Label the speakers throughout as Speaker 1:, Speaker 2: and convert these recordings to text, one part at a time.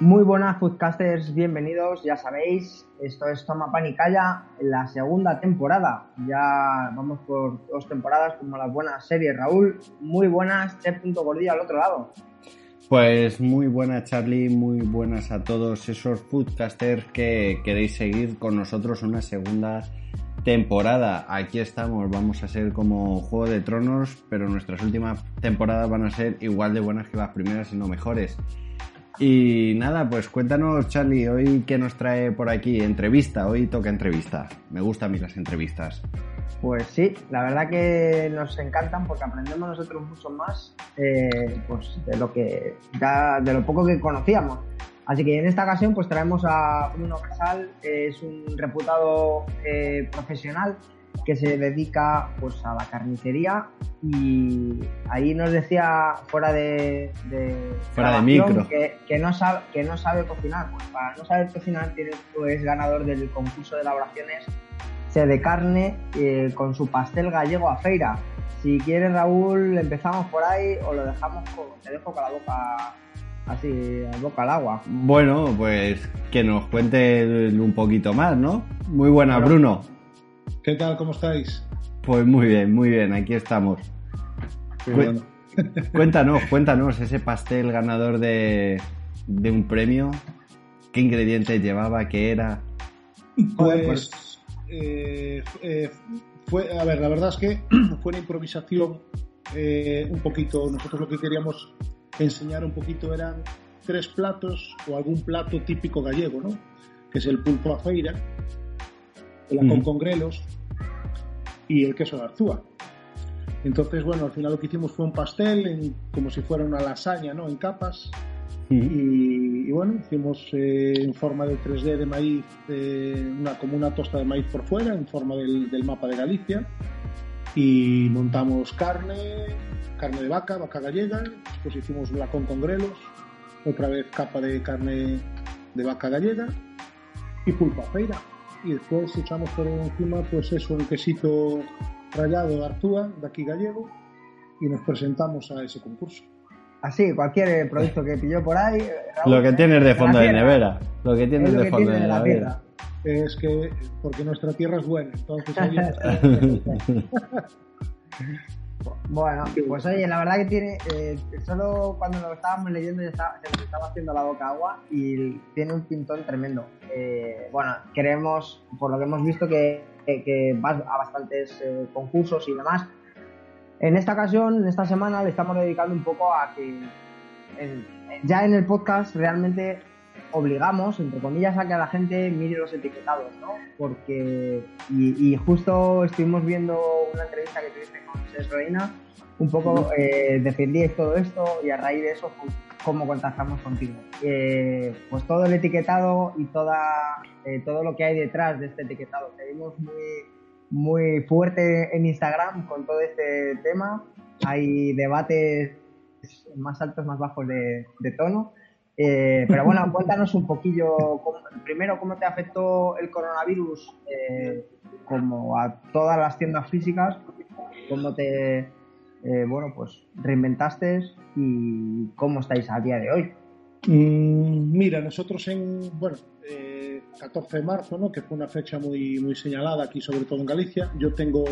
Speaker 1: Muy buenas foodcasters, bienvenidos, ya sabéis, esto es Toma Pan y Calla, la segunda temporada, ya vamos por dos temporadas como las buenas series, Raúl, muy buenas, punto Gordillo al otro lado.
Speaker 2: Pues muy buenas Charlie, muy buenas a todos esos foodcasters que queréis seguir con nosotros una segunda temporada. Aquí estamos, vamos a ser como Juego de Tronos, pero nuestras últimas temporadas van a ser igual de buenas que las primeras y no mejores. Y nada, pues cuéntanos, Charlie, hoy qué nos trae por aquí. Entrevista, hoy toca entrevista. Me gustan a mí las entrevistas.
Speaker 1: Pues sí, la verdad que nos encantan porque aprendemos nosotros mucho más eh, pues de lo que de lo poco que conocíamos. Así que en esta ocasión pues traemos a Bruno Casal, es un reputado eh, profesional que se dedica pues a la carnicería. Y ahí nos decía fuera de,
Speaker 2: fuera de micro.
Speaker 1: que, no sabe que no sabe cocinar. Pues para no saber cocinar tiene pues ganador del concurso de elaboraciones se de carne eh, con su pastel gallego a feira. Si quieres Raúl empezamos por ahí o lo dejamos con, te dejo con la boca así boca al agua.
Speaker 2: Bueno pues que nos cuente un poquito más no muy buena Bruno
Speaker 3: ¿Qué tal? ¿Cómo estáis?
Speaker 2: Pues muy bien, muy bien, aquí estamos. Cuéntanos, cuéntanos, ese pastel ganador de, un premio, ¿qué ingredientes llevaba? ¿Qué era?
Speaker 3: Pues, pues eh, eh, fue, a ver, la verdad es que fue una improvisación eh, un poquito, nosotros lo que queríamos enseñar un poquito eran tres platos o algún plato típico gallego, ¿no? Que es el pulpo a feira, el con congrelos, y el queso de Arzúa. Entonces, bueno, al final lo que hicimos fue un pastel, como si fuera una lasaña, ¿no? En capas. Y, bueno, hicimos eh, en forma de 3D de maíz, eh, una, como una tosta de maíz por fuera, en forma del, mapa de Galicia. Y montamos carne, carne de vaca, vaca gallega. Después hicimos blacón con grelos, otra vez capa de carne de vaca gallega y pulpa feira y después echamos por encima pues eso, un quesito rallado de Artúa, de aquí gallego, y nos presentamos a ese concurso.
Speaker 1: Así, cualquier producto que pilló por ahí.
Speaker 2: lo que tienes de fondo de nevera. Lo que tienes de fondo de, nevera.
Speaker 3: Es que, porque nuestra tierra es buena, entonces
Speaker 1: Bueno, pues oye, la verdad que tiene, eh, solo cuando lo estábamos leyendo ya estaba, se nos estaba haciendo la boca agua y tiene un pintón tremendo. Eh, bueno, queremos, por lo que hemos visto, que, que, vas a bastantes eh, concursos y demás. En esta ocasión, en esta semana, le estamos dedicando un poco a que ya en el podcast realmente obligamos, entre comillas, a que la gente mire los etiquetados, ¿no? Porque, y, justo estuvimos viendo una entrevista que tuviste con Cés Reina, un poco eh, defendíais todo esto y a raíz de eso, pues, cómo contactamos contigo. Eh, pues todo el etiquetado y toda, eh, todo lo que hay detrás de este etiquetado. Te vimos muy, muy fuerte en Instagram con todo este tema. Hay debates más altos, más bajos de, de tono. Eh, pero bueno, cuéntanos un poquillo, primero, cómo te afectó el coronavirus eh, como a todas las tiendas físicas, cómo te, eh, bueno, pues reinventaste y cómo estáis a día de hoy.
Speaker 3: Mm, mira, nosotros en, bueno, 14 de marzo, ¿no? que fue una fecha muy, muy señalada aquí, sobre todo en Galicia, yo tengo,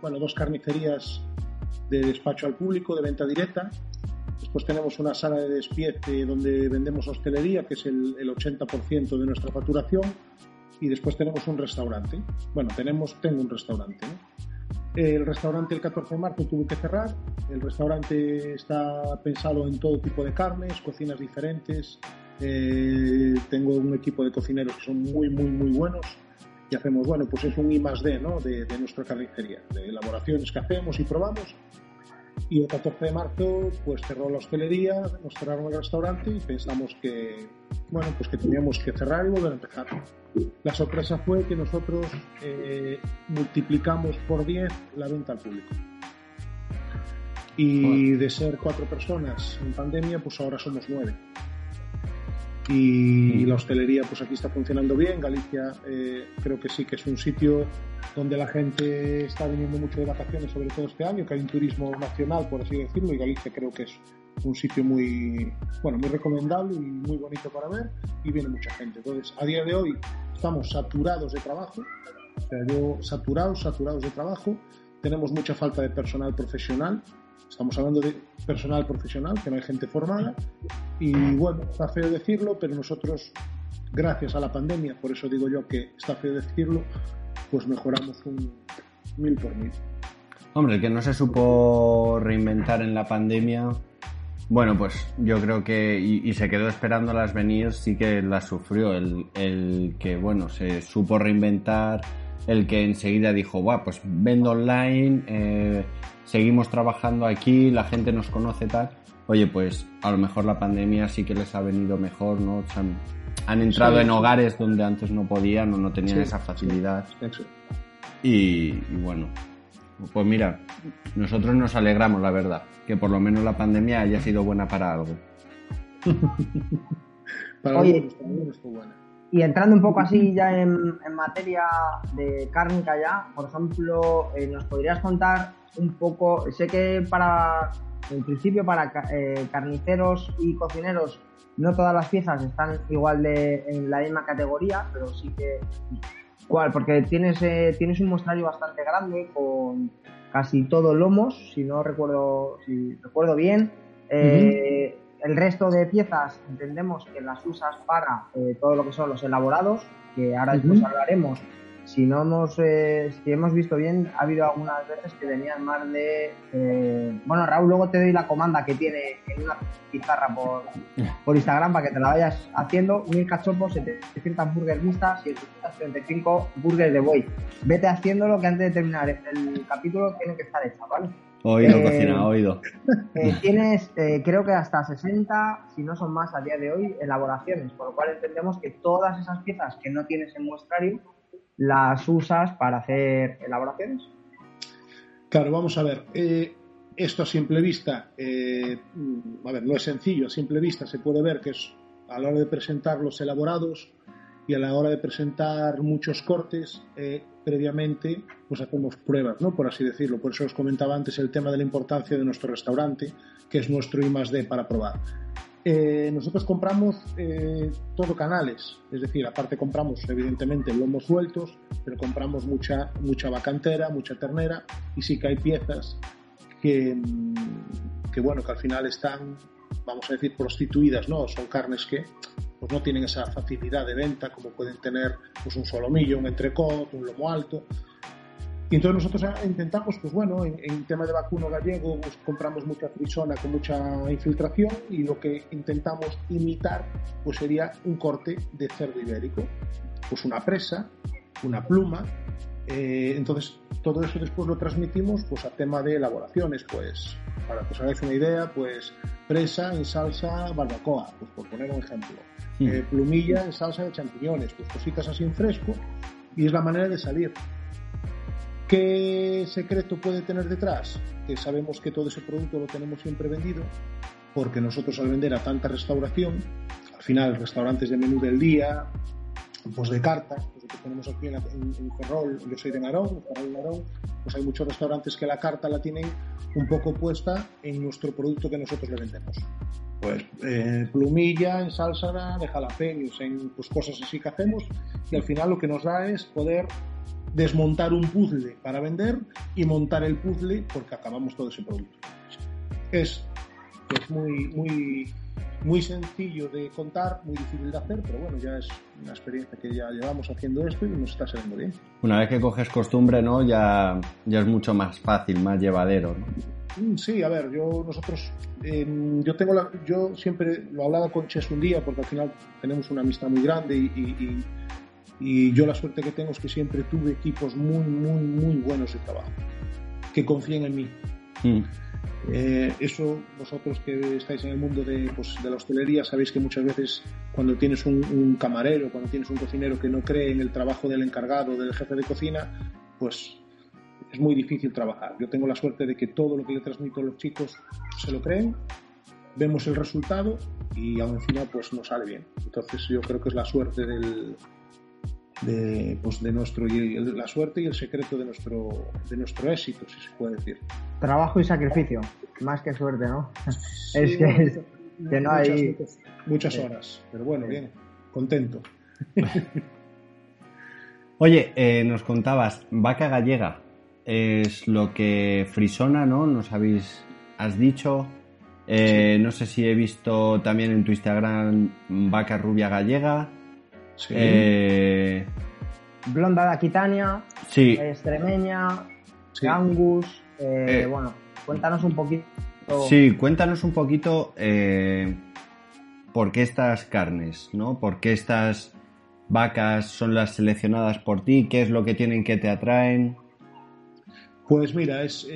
Speaker 3: bueno, dos carnicerías de despacho al público, de venta directa, Después tenemos una sala de despiece donde vendemos hostelería, que es el, 80% de nuestra facturación. Y después tenemos un restaurante. Bueno, tenemos, tengo un restaurante. El restaurante el 14 de marzo tuvo que cerrar. El restaurante está pensado en todo tipo de carnes, cocinas diferentes. Eh, tengo un equipo de cocineros que son muy, muy, muy buenos y hacemos, bueno, pues es un I más D, ¿no? De, de nuestra carnicería, de elaboraciones que hacemos y probamos y el 14 de marzo pues cerró la hostelería, nos cerraron el restaurante y pensamos que, bueno, pues que teníamos que cerrar y volver a empezar. La sorpresa fue que nosotros eh, multiplicamos por 10 la venta al público. Y de ser cuatro personas en pandemia, pues ahora somos nueve. Y la hostelería, pues aquí está funcionando bien. Galicia eh, creo que sí que es un sitio donde la gente está viniendo mucho de vacaciones, sobre todo este año, que hay un turismo nacional, por así decirlo, y Galicia creo que es un sitio muy, bueno, muy recomendable y muy bonito para ver y viene mucha gente. Entonces, a día de hoy estamos saturados de trabajo, o sea, yo saturados, saturados de trabajo, tenemos mucha falta de personal profesional, estamos hablando de personal profesional, que no hay gente formada y bueno, está feo decirlo, pero nosotros, gracias a la pandemia, por eso digo yo que está feo decirlo, pues mejoramos un mil por mil.
Speaker 2: Hombre, el que no se supo reinventar en la pandemia, bueno, pues yo creo que, y, se quedó esperando las venir, sí que las sufrió. El, el, que, bueno, se supo reinventar, el que enseguida dijo, guau, pues vendo online, eh, seguimos trabajando aquí, la gente nos conoce tal. Oye, pues a lo mejor la pandemia sí que les ha venido mejor, ¿no? han, han, entrado en hogares donde antes no podían o no tenían esa facilidad. y, y bueno, pues mira, nosotros nos alegramos, la verdad, que por lo menos la pandemia haya sido buena para algo.
Speaker 1: para Oye, buena. Y entrando un poco así ya en, materia de cárnica ya, por ejemplo, eh, ¿nos podrías contar un poco, sé que para, en principio para eh, carniceros y cocineros no todas las piezas están igual de en la misma categoría, pero sí que ¿Cuál? Porque tienes, eh, tienes un mostrario bastante grande con casi todo lomos, si no recuerdo, si recuerdo bien. Eh, el resto de piezas entendemos que las usas para eh, todo lo que son los elaborados, que ahora después hablaremos, si no hemos, eh, si hemos visto bien, ha habido algunas veces que venían más de... Eh, bueno, Raúl, luego te doy la comanda que tiene en una pizarra por, por Instagram para que te la vayas haciendo. Mil cachopos, 700 burgers mixtas y 735 burgers de boy. Vete haciéndolo que antes de terminar el capítulo tiene que estar hecha, ¿vale?
Speaker 2: Oído, eh, cocina, oído.
Speaker 1: tienes, creo que hasta 60, si no son más a día de hoy, elaboraciones, por lo cual entendemos que todas esas piezas que no tienes en muestrario las usas para hacer elaboraciones?
Speaker 3: Claro, vamos a ver. Eh, esto a simple vista, eh, a ver, no es sencillo, a simple vista se puede ver que es a la hora de presentar los elaborados y a la hora de presentar muchos cortes, eh, previamente pues hacemos pruebas, ¿no? Por así decirlo. Por eso os comentaba antes el tema de la importancia de nuestro restaurante, que es nuestro I más D para probar. Eh, nosotros compramos eh, todo canales, es decir, aparte compramos evidentemente lomos sueltos, pero compramos mucha, mucha vacantera, mucha ternera y sí que hay piezas que, que, bueno, que al final están, vamos a decir, prostituidas, ¿no? Son carnes que pues no tienen esa facilidad de venta como pueden tener pues un solomillo, un entrecot, un lomo alto. Y entonces nosotros intentamos, pues bueno, en, tema de vacuno gallego, pues compramos mucha frisona con mucha infiltración y lo que intentamos imitar, pues sería un corte de cerdo ibérico. Pues una presa, una pluma. Eh, entonces todo eso después lo transmitimos pues a tema de elaboraciones, pues para que os hagáis una idea, pues presa en salsa barbacoa, pues por poner un ejemplo. Eh, plumilla en salsa de champiñones, pues cositas así en fresco y es la manera de salir. ¿Qué secreto puede tener detrás? Que sabemos que todo ese producto lo tenemos siempre vendido, porque nosotros al vender a tanta restauración, al final restaurantes de menú del día, pues de carta, pues que tenemos aquí en, Ferrol, yo soy de Narón, Ferrol Narón, pues hay muchos restaurantes que la carta la tienen un poco puesta en nuestro producto que nosotros le vendemos. Pues eh, plumilla en salsa de jalapeños, en pues, cosas así que hacemos y al final lo que nos da es poder desmontar un puzzle para vender y montar el puzzle porque acabamos todo ese producto. Es, es muy, muy, muy sencillo de contar, muy difícil de hacer, pero bueno, ya es una experiencia que ya llevamos haciendo esto y nos está saliendo bien.
Speaker 2: Una vez que coges costumbre, ¿no? Ya, ya es mucho más fácil, más llevadero,
Speaker 3: mm, Sí, a ver, yo nosotros, em, yo tengo la, yo siempre lo hablaba con Ches un día porque al final tenemos una amistad muy grande y y yo la suerte que tengo es que siempre tuve equipos muy, muy, muy buenos de trabajo, que confíen en mí. Mm. Eh, eso vosotros que estáis en el mundo de, pues, de, la hostelería sabéis que muchas veces cuando tienes un, camarero, cuando tienes un cocinero que no cree en el trabajo del encargado, del jefe de cocina, pues es muy difícil trabajar. Yo tengo la suerte de que todo lo que le transmito a los chicos se lo creen, vemos el resultado y aún encima pues nos sale bien. Entonces yo creo que es la suerte del, de, pues de nuestro la suerte y el secreto de nuestro de nuestro éxito si se puede decir.
Speaker 1: Trabajo y sacrificio más que suerte no es que, que, no hay
Speaker 3: muchas, horas pero bueno bien contento.
Speaker 2: Oye eh, nos contabas vaca gallega es lo que frisona no nos habéis has dicho eh, no sé si he visto también en tu Instagram vaca rubia gallega
Speaker 1: Sí. Eh, Blonda de Aquitania,
Speaker 2: sí.
Speaker 1: Extremeña, Angus. Eh, eh, bueno, cuéntanos un poquito.
Speaker 2: Sí, cuéntanos un poquito por qué estas carnes, ¿no? ¿Por qué estas vacas son las seleccionadas por ti? ¿Qué es lo que tienen que te atraen?
Speaker 3: Pues mira, es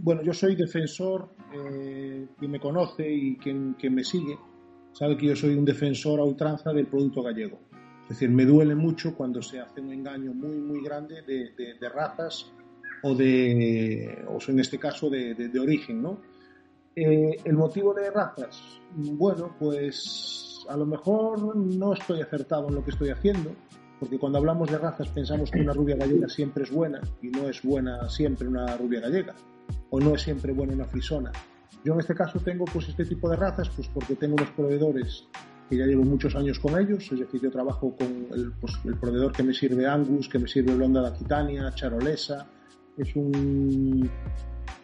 Speaker 3: bueno, yo soy defensor, quien me conoce y quien, quien me sigue, sabe que yo soy un defensor a ultranza del producto gallego. Es decir, me duele mucho cuando se hace un engaño muy, muy grande de, razas o de, o en este caso, de, origen, ¿no? Eh, el motivo de razas, bueno, pues a lo mejor no estoy acertado en lo que estoy haciendo, porque cuando hablamos de razas pensamos que una rubia gallega siempre es buena y no es buena siempre una rubia gallega, o no es siempre buena una frisona. Yo en este caso tengo pues este tipo de razas pues porque tengo unos proveedores que ya llevo muchos años con ellos, es decir, yo trabajo con el, pues, el proveedor que me sirve Angus, que me sirve Blonda de Aquitania, Charolesa, es un,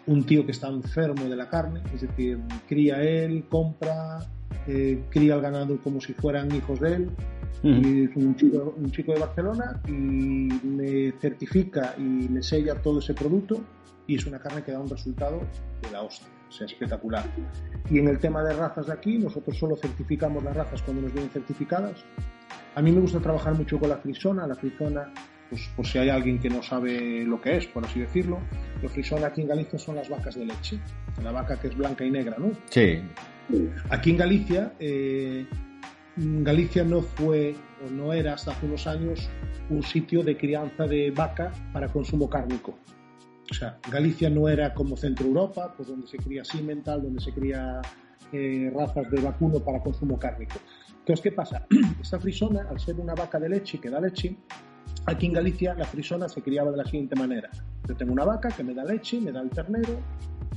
Speaker 3: un tío que está enfermo de la carne, es decir, cría él, compra, eh, cría el ganado como si fueran hijos de él, y es un chico, un chico de Barcelona y me certifica y me sella todo ese producto y es una carne que da un resultado de la hostia sea espectacular. Y en el tema de razas de aquí, nosotros solo certificamos las razas cuando nos vienen certificadas. A mí me gusta trabajar mucho con la frisona. La frisona, pues por si hay alguien que no sabe lo que es, por así decirlo, la frisona aquí en Galicia son las vacas de leche. La vaca que es blanca y negra, ¿no?
Speaker 2: Sí.
Speaker 3: Aquí en Galicia, eh, Galicia no fue o no era hasta hace unos años un sitio de crianza de vaca para consumo cárnico. O sea, Galicia no era como Centro Europa, pues donde se cría Simental, donde se cría eh, razas de vacuno para consumo cárnico. Entonces, ¿qué pasa? Esta frisona, al ser una vaca de leche que da leche, aquí en Galicia la frisona se criaba de la siguiente manera. Yo tengo una vaca que me da leche, me da el ternero,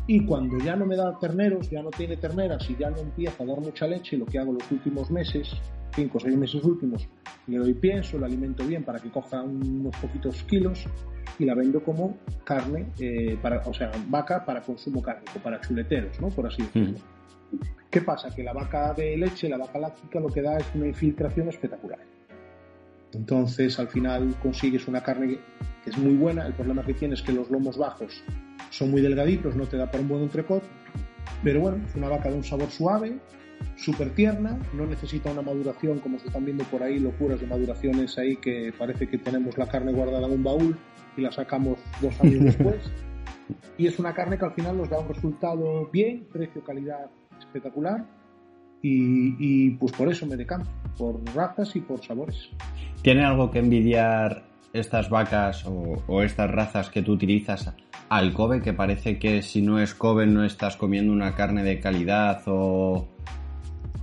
Speaker 3: y cuando ya no me da terneros, ya no tiene terneras y ya no empieza a dar mucha leche, lo que hago los últimos meses, cinco o seis meses últimos, le doy pienso, lo alimento bien para que coja unos poquitos kilos y la vendo como carne, eh, para, o sea, vaca para consumo cárnico, para chuleteros, ¿no? Por así decirlo. ¿Qué pasa? Que la vaca de leche, la vaca láctica, lo que da es una infiltración espectacular. Entonces, al final consigues una carne que es muy buena. El problema que tienes es que los lomos bajos son muy delgaditos, no te da para un buen entrecot. Pero bueno, es una vaca de un sabor suave, súper tierna, no necesita una maduración como se están viendo por ahí, locuras de maduraciones ahí que parece que tenemos la carne guardada en un baúl y la sacamos dos años después. Y es una carne que al final nos da un resultado bien, precio-calidad espectacular. Y, pues por eso me decanto, por razas y por sabores.
Speaker 2: ¿Tiene algo que envidiar estas vacas o, estas razas que tú utilizas al Kobe? Que parece que si no es Kobe no estás comiendo una carne de calidad o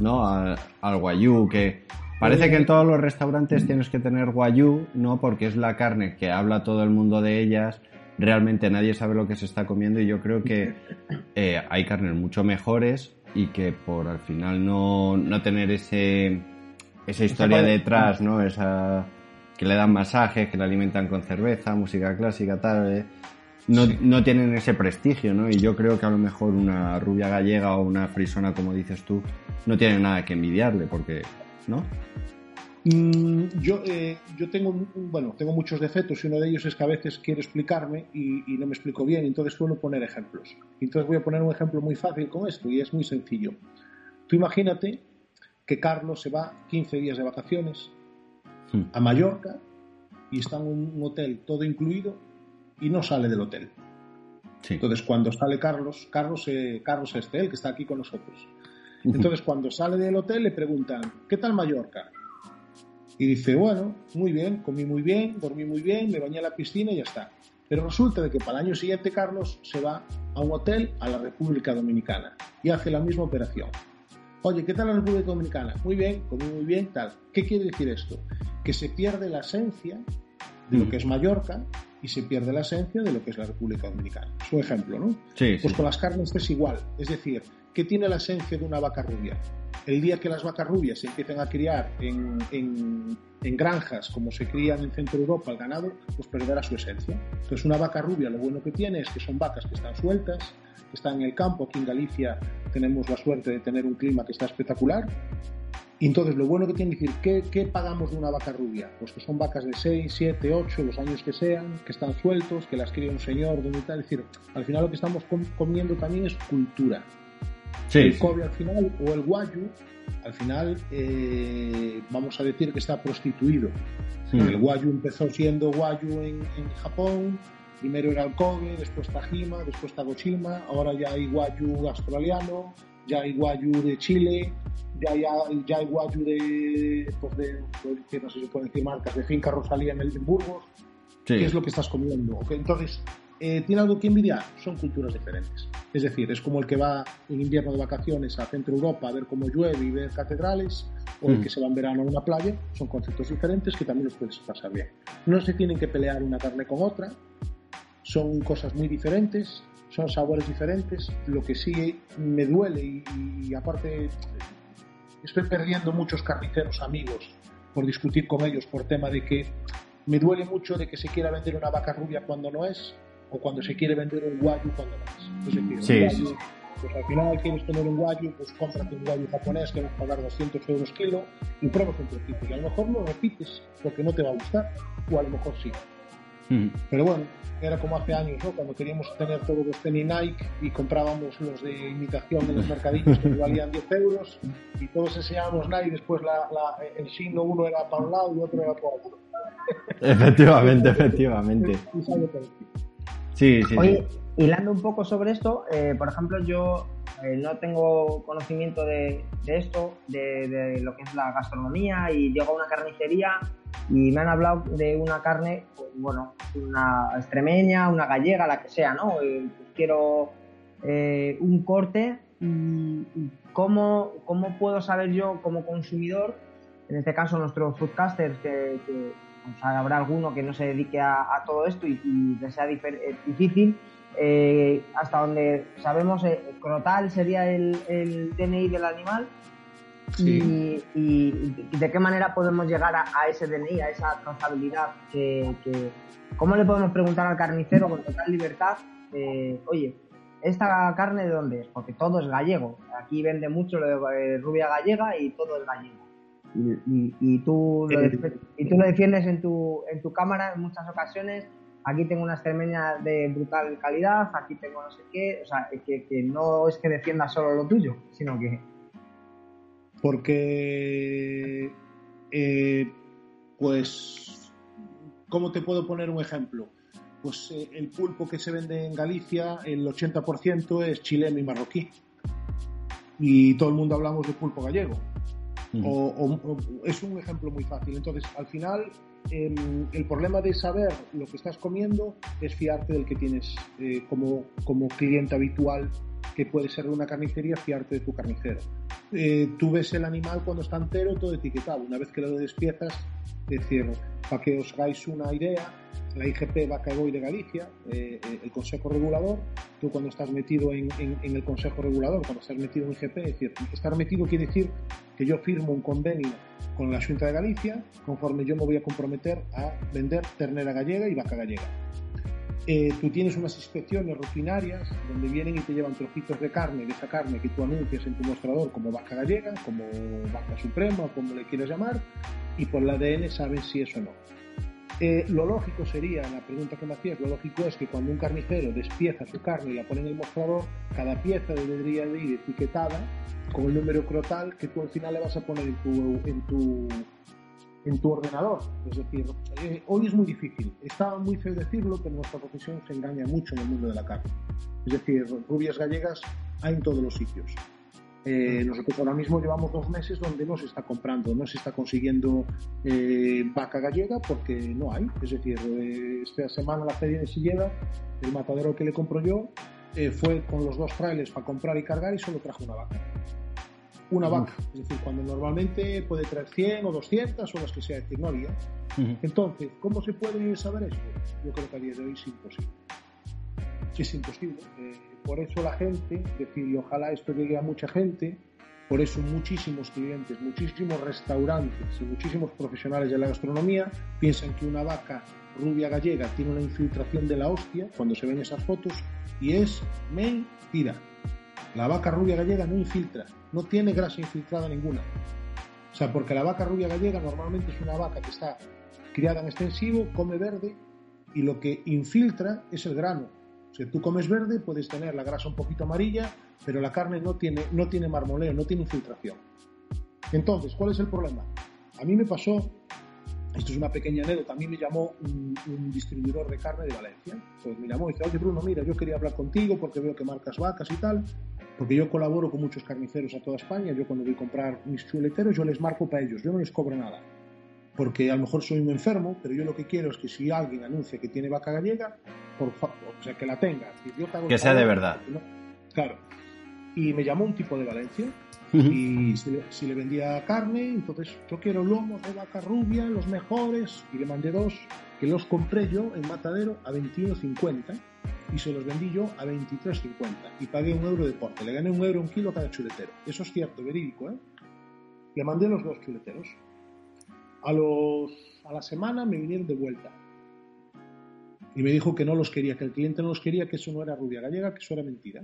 Speaker 2: no al, al Wagyu, que Parece que en todos los restaurantes tienes que tener guayú, ¿no? Porque es la carne que habla todo el mundo de ellas. Realmente nadie sabe lo que se está comiendo y yo creo que eh, hay carnes mucho mejores y que por al final no, no tener ese, esa historia detrás, ¿no? Esa que le dan masajes, que la alimentan con cerveza, música clásica, tal, ¿eh? No, no, tienen ese prestigio, ¿no? Y yo creo que a lo mejor una rubia gallega o una frisona, como dices tú, no tiene nada que envidiarle, porque ¿no?
Speaker 3: Mm, yo, eh, yo tengo, bueno, tengo muchos defectos y uno de ellos es que a veces quiero explicarme y, no me explico bien, entonces suelo poner ejemplos. Entonces voy a poner un ejemplo muy fácil con esto y es muy sencillo. Tú imagínate que Carlos se va 15 días de vacaciones hmm. a Mallorca y está en un hotel todo incluido y no sale del hotel. Entonces cuando sale Carlos, Carlos, eh, Carlos este, el que está aquí con nosotros, entonces, cuando sale del hotel, le preguntan, ¿qué tal Mallorca? Y dice, bueno, muy bien, comí muy bien, dormí muy bien, me bañé en la piscina y ya está. Pero resulta de que para el año siguiente Carlos se va a un hotel a la República Dominicana y hace la misma operación. Oye, ¿qué tal la República Dominicana? Muy bien, comí muy bien, tal. ¿Qué quiere decir esto? que se pierde la esencia de lo mm. que es Mallorca y se pierde la esencia de lo que es la República Dominicana. Es un ejemplo, ¿no?
Speaker 2: Sí,
Speaker 3: pues con las carnes es igual. Es decir, ¿qué tiene la esencia de una vaca rubia? El día que las vacas rubias se empiecen a criar en, en, granjas como se crían en Centro Europa el ganado, pues perderá su esencia. Entonces una vaca rubia lo bueno que tiene es que son vacas que están sueltas, que están en el campo. Aquí en Galicia tenemos la suerte de tener un clima que está espectacular y entonces lo bueno que tiene que decir, ¿qué, pagamos de una vaca rubia? Pues que son vacas de 6, 7, 8, los años que sean, que están sueltos, que las cría un señor, donde tal. Es decir, al final lo que estamos comiendo también es cultura.
Speaker 2: Sí,
Speaker 3: el Kobe al final, o el Guayu, al final eh, vamos a decir que está prostituido. El Guayu empezó siendo Guayu en, en, Japón, primero era el Kobe, después Tajima, después Tagoshima, ahora ya hay Guayu australiano, ya hay Guayu de Chile, ya hay guayu de, pues de, no sé si pueden decir marcas, de Finca Rosalía en el Burgos, ¿qué es lo que estás comiendo? Entonces, eh, ¿tiene algo que envidiar? Son culturas diferentes. Es decir, es como el que va en invierno de vacaciones a Centro Europa a ver cómo llueve y ver catedrales, o el mm. que se va en verano a una playa, son conceptos diferentes que también los puedes pasar bien. No se tienen que pelear una carne con otra, son cosas muy diferentes, son sabores diferentes. Lo que sí me duele y aparte estoy perdiendo muchos carniceros amigos por discutir con ellos por tema de que me duele mucho de que se quiera vender una vaca rubia cuando no es o cuando se quiere vender un guayu cuando no es. Es decir, guayu, pues al final quieres tener un guayu, pues cómprate un guayu japonés que vas a pagar 200 euros kilo y pruebas un poquito. Y a lo mejor no repites porque no te va a gustar o a lo mejor sí. Mm. Pero bueno, era como hace años, ¿no? Cuando queríamos tener todos los tenis Nike y comprábamos los de imitación de los mercadillos que valían 10 euros y todos enseñábamos Nike y después la, el signo uno era para un lado y otro era para otro.
Speaker 2: Efectivamente, efectivamente. Sí, sí,
Speaker 1: Oye, hilando un poco sobre esto, eh, por ejemplo, yo eh, no tengo conocimiento de, esto, de, lo que es la gastronomía y llego a una carnicería y me han hablado de una carne, pues, bueno, una extremeña, una gallega, la que sea, ¿no? Pues quiero eh, un corte y, cómo, cómo, puedo saber yo como consumidor, en este caso nuestros foodcasters, que, que pues, habrá alguno que no se dedique a, todo esto y, que sea eh, difícil, eh, hasta donde sabemos, crotal sería el, el DNI del animal, y, de qué manera podemos llegar a, ese DNI, a esa trazabilidad. Que, ¿Cómo le podemos preguntar al carnicero con total libertad, eh, oye, ¿esta carne de dónde es? Porque todo es gallego. Aquí vende mucho lo de eh, rubia gallega y todo es gallego. Y, tú, lo y tú lo defiendes en tu, en tu cámara en muchas ocasiones. Aquí tengo una extremeña de brutal calidad, aquí tengo no sé qué. O sea, que, que no es que defienda solo lo tuyo, sino que
Speaker 3: porque, eh, pues, ¿cómo te puedo poner un ejemplo? Pues eh, el pulpo que se vende en Galicia, el 80% es chileno y marroquí. Y todo el mundo hablamos de pulpo gallego. o, es un ejemplo muy fácil. Entonces, al final, el problema de saber lo que estás comiendo es fiarte del que tienes eh, como, como cliente habitual que puede ser de una carnicería, fiarte de tu carnicero. Eh, tú ves el animal cuando está entero, todo etiquetado. Una vez que lo despiezas, es decir, para que os hagáis una idea, la IGP Vaca de Galicia, eh, eh, el Consejo Regulador, tú cuando estás metido en, el Consejo Regulador, cuando estás metido en IGP, es decir, estar metido quiere decir que yo firmo un convenio con la Junta de Galicia, conforme yo me voy a comprometer a vender ternera gallega y vaca gallega. Eh, tú tienes unas inspecciones rutinarias donde vienen y te llevan trocitos de carne, de esa carne que tú anuncias en tu mostrador como vaca gallega, como vaca suprema, como le quieras llamar, y por el ADN sabes si es o no. Eh, lo lógico sería, la pregunta que me hacías, lo lógico es que cuando un carnicero despieza su carne y la pone en el mostrador, cada pieza debería de ir etiquetada con el número crotal que tú al final le vas a poner tu, en tu en tu ordenador. Es decir, eh, hoy es muy difícil. Está muy feo decirlo, pero nuestra profesión se engaña mucho en el mundo de la carne. Es decir, rubias gallegas hay en todos los sitios. Eh, nosotros ahora mismo llevamos dos meses donde no se está comprando, no se está consiguiendo eh, vaca gallega porque no hay. Es decir, esta semana la feria de Silleda, el matadero que le compro yo, fue con los dos trailers para comprar y cargar y solo trajo una vaca una vaca. Es decir, cuando normalmente puede traer 100 o 200 o las que sea, es decir, no había. Entonces, ¿cómo se puede saber esto? Yo creo que a día de hoy es imposible. Es imposible. Eh, por eso la gente, es decir, y ojalá esto llegue a mucha gente, por eso muchísimos clientes, muchísimos restaurantes y muchísimos profesionales de la gastronomía piensan que una vaca rubia gallega tiene una infiltración de la hostia cuando se ven esas fotos y es mentira. La vaca rubia gallega no infiltra, no tiene grasa infiltrada ninguna. O sea, porque la vaca rubia gallega normalmente es una vaca que está criada en extensivo, come verde y lo que infiltra es el grano. Si tú comes verde, puedes tener la grasa un poquito amarilla, pero la carne no tiene, no tiene marmoleo, no tiene infiltración. Entonces, ¿cuál es el problema? A mí me pasó esto es una pequeña anécdota. A mí me llamó un, distribuidor de carne de Valencia. Pues me llamó y dice, oye Bruno, mira, yo quería hablar contigo porque veo que marcas vacas y tal. Porque yo colaboro con muchos carniceros a toda España. Yo cuando voy a comprar mis chuleteros, yo les marco para ellos. Yo no les cobro nada. Porque a lo mejor soy un enfermo, pero yo lo que quiero es que si alguien anuncia que tiene vaca gallega, por o sea, que la tenga.
Speaker 2: que sea de verdad.
Speaker 3: Claro. Y me llamó un tipo de Valencia y si le, vendía carne, entonces yo quiero lomos de vaca rubia, los mejores, y le mandé dos, que los compré yo en Matadero a 21.50 y se los vendí yo a 23.50 y pagué un euro de porte. Le gané un euro un kilo cada chuletero. Eso es cierto, verídico, ¿eh? Le mandé los dos chuleteros. A, los, a la semana me vinieron de vuelta. Y me dijo que no los quería, que el cliente no los quería, que eso no era rubia gallega, que eso era mentira.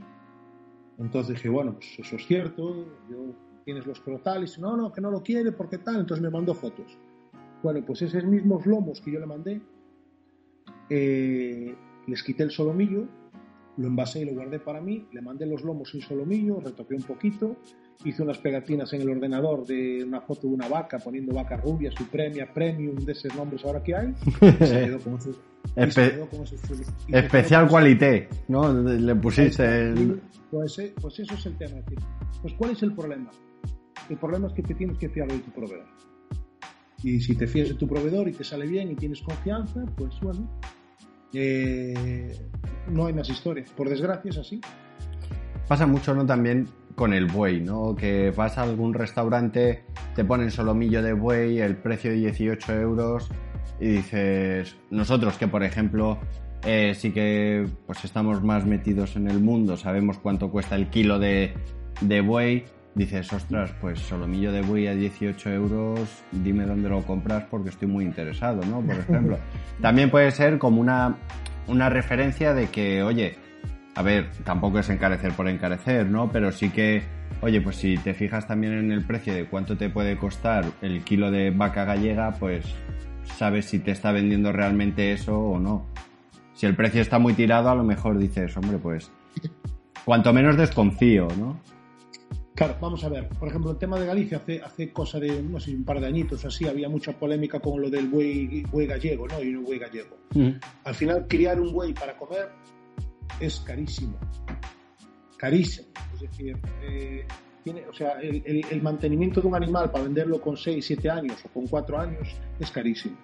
Speaker 3: Entonces dije, bueno, pues eso es cierto, yo, tienes los crotales, no, no, que no lo quiere, porque tal, entonces me mandó fotos. Bueno, pues esos mismos lomos que yo le mandé, eh, les quité el solomillo, lo envasé y lo guardé para mí, le mandé los lomos sin solomillo, retoqué un poquito, hice unas pegatinas en el ordenador de una foto de una vaca poniendo vaca rubia, su premia, premium, de esos nombres ahora que hay, se quedó como
Speaker 2: Especial qualité, ¿no? Le pusiste el...
Speaker 3: Pues, eh, pues, eso es el tema. Pues ¿cuál es el problema? El problema es que te tienes que fiar de tu proveedor. Y si te fías de tu proveedor y te sale bien y tienes confianza, pues bueno, eh, no hay más historias. Por desgracia es así.
Speaker 2: Pasa mucho, ¿no? También con el buey, ¿no? Que vas a algún restaurante, te ponen solomillo de buey, el precio de 18 euros y dices, nosotros que por ejemplo eh, sí que pues estamos más metidos en el mundo, sabemos cuánto cuesta el kilo de, de buey, dices, ostras, pues solomillo de buey a 18 euros, dime dónde lo compras porque estoy muy interesado, ¿no? Por ejemplo. También puede ser como una, una referencia de que, oye, a ver, tampoco es encarecer por encarecer, ¿no? Pero sí que, oye, pues si te fijas también en el precio de cuánto te puede costar el kilo de vaca gallega, pues sabes si te está vendiendo realmente eso o no. Si el precio está muy tirado, a lo mejor dices, hombre, pues cuanto menos desconfío, ¿no?
Speaker 3: Claro, vamos a ver. Por ejemplo, el tema de Galicia hace, hace cosa de, no sé, un par de añitos así, había mucha polémica con lo del buey, buey gallego, ¿no? Y un buey gallego. Mm. Al final, criar un buey para comer es carísimo. Carísimo. Es decir, eh, o sea, el, mantenimiento de un animal para venderlo con 6, 7 años o con 4 años es carísimo.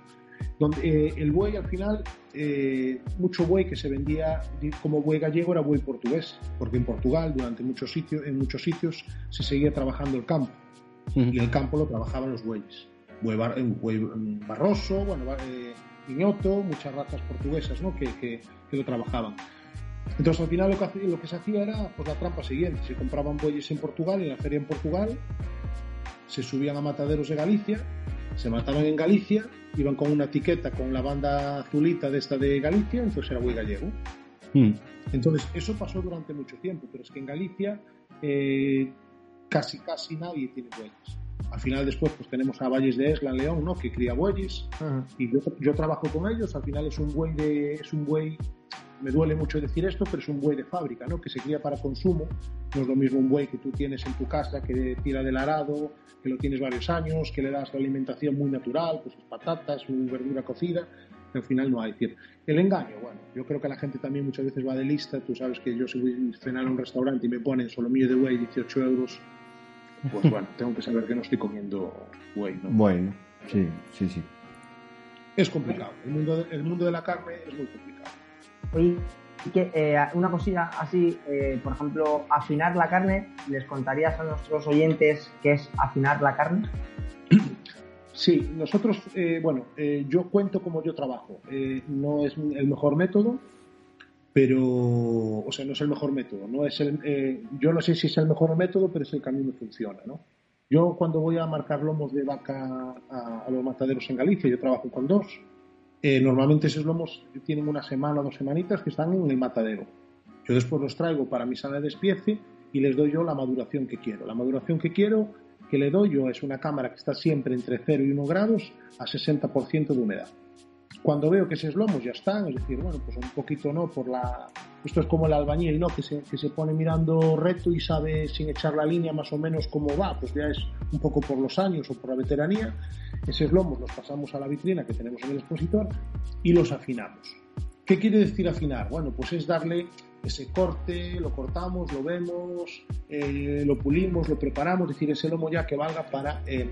Speaker 3: Donde, eh, el buey al final, eh, mucho buey que se vendía como buey gallego era buey portugués, porque en Portugal durante muchos sitios, en muchos sitios se seguía trabajando el campo y el campo lo trabajaban los bueyes. Buey, barroso, bueno, eh, muchas razas portuguesas ¿no? que, que, que lo trabajaban. Entonces al final lo que, lo que se hacía era pues, la trampa siguiente, se compraban bueyes en Portugal, en la feria en Portugal, se subían a mataderos de Galicia, se mataban en Galicia, iban con una etiqueta con la banda azulita de esta de Galicia, entonces era buey gallego. Hmm. Entonces eso pasó durante mucho tiempo, pero es que en Galicia eh, casi casi nadie tiene bueyes. Al final después pues tenemos a Valles de Esla, León, ¿no? que cría bueyes y yo, yo, trabajo con ellos, al final es un buey de, es un buey me duele mucho decir esto, pero es un buey de fábrica, ¿no? Que se cría para consumo. No es lo mismo un buey que tú tienes en tu casa, que tira del arado, que lo tienes varios años, que le das la alimentación muy natural, pues sus patatas, su verdura cocida, que al final no hay. decir, el engaño, bueno, yo creo que la gente también muchas veces va de lista. Tú sabes que yo si voy a cenar a un restaurante y me ponen solo mío de buey 18 euros, pues bueno, tengo que saber que no estoy comiendo buey, ¿no?
Speaker 2: Bueno, sí, sí, sí.
Speaker 3: Es complicado. El mundo, el mundo de la carne es muy complicado.
Speaker 1: Que, eh, una cosilla así, eh, por ejemplo, afinar la carne, ¿les contarías a nuestros oyentes qué es afinar la carne?
Speaker 3: Sí, nosotros, eh, bueno, yo cuento como yo trabajo. no es el mejor método, pero, o sea, no es el mejor método. No es el, yo no sé si es el mejor método, pero es el que a mí me funciona, ¿no? Yo cuando voy a marcar lomos de vaca a, los mataderos en Galicia, yo trabajo con dos, eh, normalmente esos lomos tienen una semana o dos semanitas que están en el matadero. Yo después los traigo para mi sala de despiece y les doy yo la maduración que quiero. La maduración que quiero que le doy yo es una cámara que está siempre entre 0 y 1 grados a 60% de humedad. Cuando veo que esos lomos ya están, es decir, bueno, pues un poquito no, por la... Esto es como el albañil, ¿no? Que se, que se pone mirando recto y sabe sin echar la línea más o menos cómo va, pues ya es un poco por los años o por la veteranía. Esos lomos los pasamos a la vitrina que tenemos en el expositor y los afinamos. ¿Qué quiere decir afinar? Bueno, pues es darle ese corte, lo cortamos, lo vemos, eh, lo pulimos, lo preparamos, es decir, ese lomo ya que valga para, eh,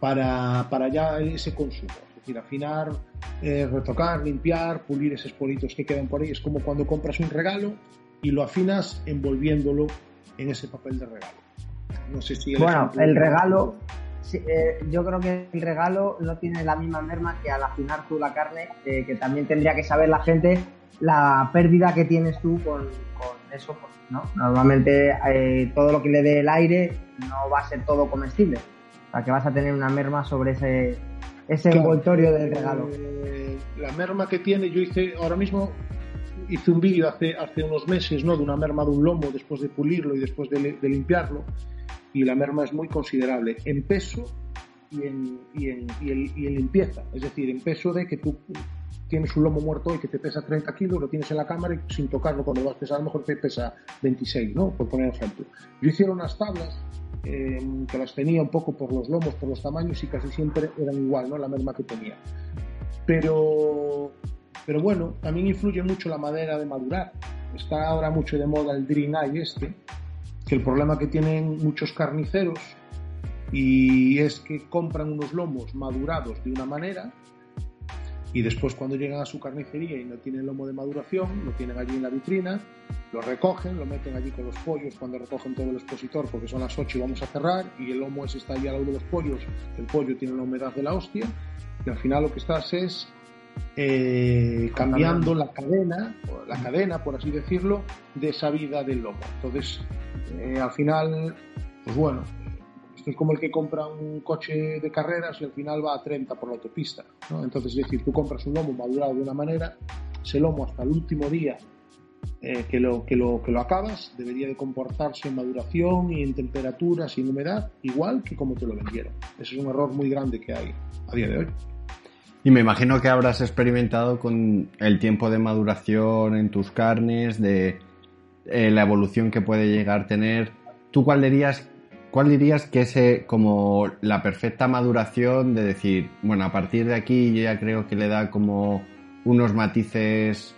Speaker 3: para, para ya ese consumo decir, afinar, eh, retocar, limpiar, pulir esos politos que quedan por ahí. Es como cuando compras un regalo y lo afinas envolviéndolo en ese papel de regalo.
Speaker 1: No sé si... El bueno, el regalo, eh, yo creo que el regalo no tiene la misma merma que al afinar tú la carne, eh, que también tendría que saber la gente la pérdida que tienes tú con, eso. ¿no? Normalmente todo lo que le dé el aire no va a ser todo comestible. Sea, que vas a tener una merma sobre ese, ese envoltorio del regalo.
Speaker 3: Eh, la merma que tiene, yo hice ahora mismo hice un vídeo hace, hace unos meses ¿no? de una merma de un lomo después de pulirlo y después de, limpiarlo y la merma es muy considerable en peso y en, y, en, y, en, limpieza, es decir, en peso de que tú tienes un lomo muerto y que te pesa 30 kilos, lo tienes en la cámara y sin tocarlo cuando vas a pesar a lo mejor te pesa 26, ¿no? Por poner ejemplo. Yo hice unas tablas que las tenía un poco por los lomos, por los tamaños y casi siempre eran igual, ¿no? La misma que tenía. Pero, pero bueno, también influye mucho la madera de madurar. Está ahora mucho de moda el Green Eye este, que el problema que tienen muchos carniceros y es que compran unos lomos madurados de una manera y después cuando llegan a su carnicería y no tienen lomo de maduración, lo tienen allí en la vitrina, lo recogen, lo meten allí con los pollos cuando recogen todo el expositor porque son las 8 y vamos a cerrar y el lomo ese está allí al lado de los pollos, el pollo tiene la humedad de la hostia y al final lo que estás es eh, cambiando la cadena, la cadena por así decirlo, de esa vida del lomo. Entonces, eh, al final, pues bueno, es como el que compra un coche de carreras y al final va a 30 por la autopista. Entonces, es decir, tú compras un lomo madurado de una manera, ese lomo hasta el último día eh, que, lo, que, lo, que lo acabas debería de comportarse en maduración y en temperaturas y humedad igual que como te lo vendieron. Ese es un error muy grande que hay a día de hoy.
Speaker 2: Y me imagino que habrás experimentado con el tiempo de maduración en tus carnes, de eh, la evolución que puede llegar a tener. ¿Tú cuál dirías ¿cuál dirías que es eh, como la perfecta maduración de decir, bueno, a partir de aquí yo ya creo que le da como unos matices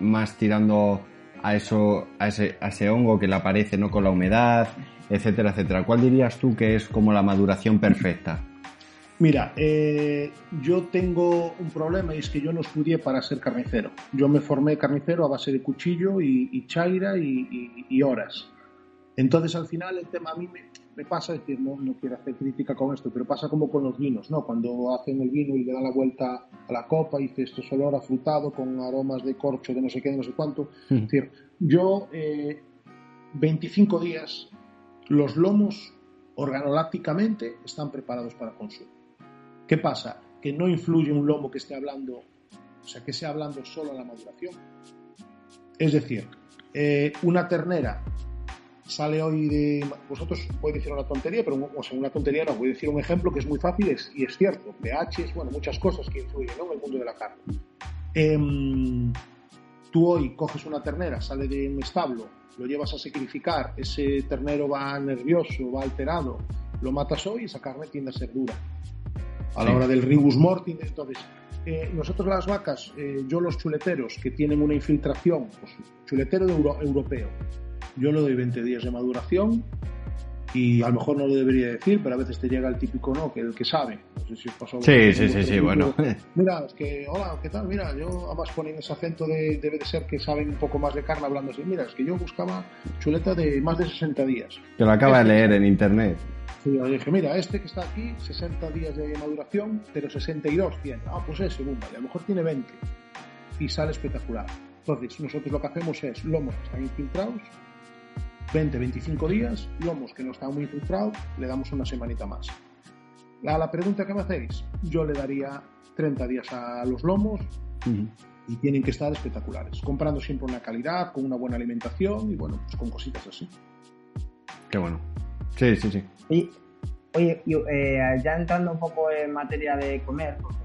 Speaker 2: más tirando a eso, a ese, a ese hongo que le aparece, ¿no? Con la humedad, etcétera, etcétera. ¿Cuál dirías tú que es como la maduración perfecta?
Speaker 3: Mira, eh, yo tengo un problema y es que yo no estudié para ser carnicero. Yo me formé carnicero a base de cuchillo y, chaira y, horas. Entonces, al final, el tema a mí me, me pasa, es decir, no, no, quiero hacer crítica con esto, pero pasa como con los vinos, ¿no? Cuando hacen el vino y le dan la vuelta a la copa y dice esto es olor afrutado con aromas de corcho, de no sé qué, de no sé cuánto. Es decir, yo, 25 eh, días, los lomos organolácticamente están preparados para consumo. ¿Qué pasa? Que no influye un lomo que esté hablando, o sea, que esté hablando solo a la maduración. Es decir, eh, una ternera sale hoy de... Vosotros a decir una tontería, pero o sea, una tontería no, voy a decir un ejemplo que es muy fácil y es cierto. pH, bueno, muchas cosas que influyen en el mundo de la carne. Em, tú hoy coges una ternera, sale de un establo, lo llevas a sacrificar, ese ternero va nervioso, va alterado, lo matas hoy y esa carne tiende a ser dura. A la hora del ribus mortis, entonces, eh, nosotros las vacas, eh, yo los chuleteros que tienen una infiltración, pues, chuletero europeo, yo le doy 20 días de maduración y a lo mejor no lo debería decir, pero a veces te llega el típico no, que el que sabe. sé si os pasó.
Speaker 2: Sí, sí, sí, sí, bueno.
Speaker 3: Mira, es que, hola, ¿qué tal? Mira, yo además ponen ese acento de, debe de ser que saben un poco más de carne hablando así. Mira, es que yo buscaba chuleta de más de 60 días.
Speaker 2: Que lo acaba de leer en internet.
Speaker 3: Sí, yo dije, mira, este que está aquí, 60 días de maduración, pero 62 tiene. Ah, pues ese, boom, vale, a lo mejor tiene 20. Y sale espectacular. Entonces, nosotros lo que hacemos es lomos que están infiltrados, 20, 25 días, lomos que no están muy infiltrados, le damos una semanita más. A la pregunta que me hacéis, yo le daría 30 días a los lomos y tienen que estar espectaculares, comprando siempre una calidad, con una buena alimentación y bueno, pues con cositas así.
Speaker 2: Qué bueno. Sí, sí, sí.
Speaker 1: Y, oye, eh, ya entrando un poco en materia de comer, porque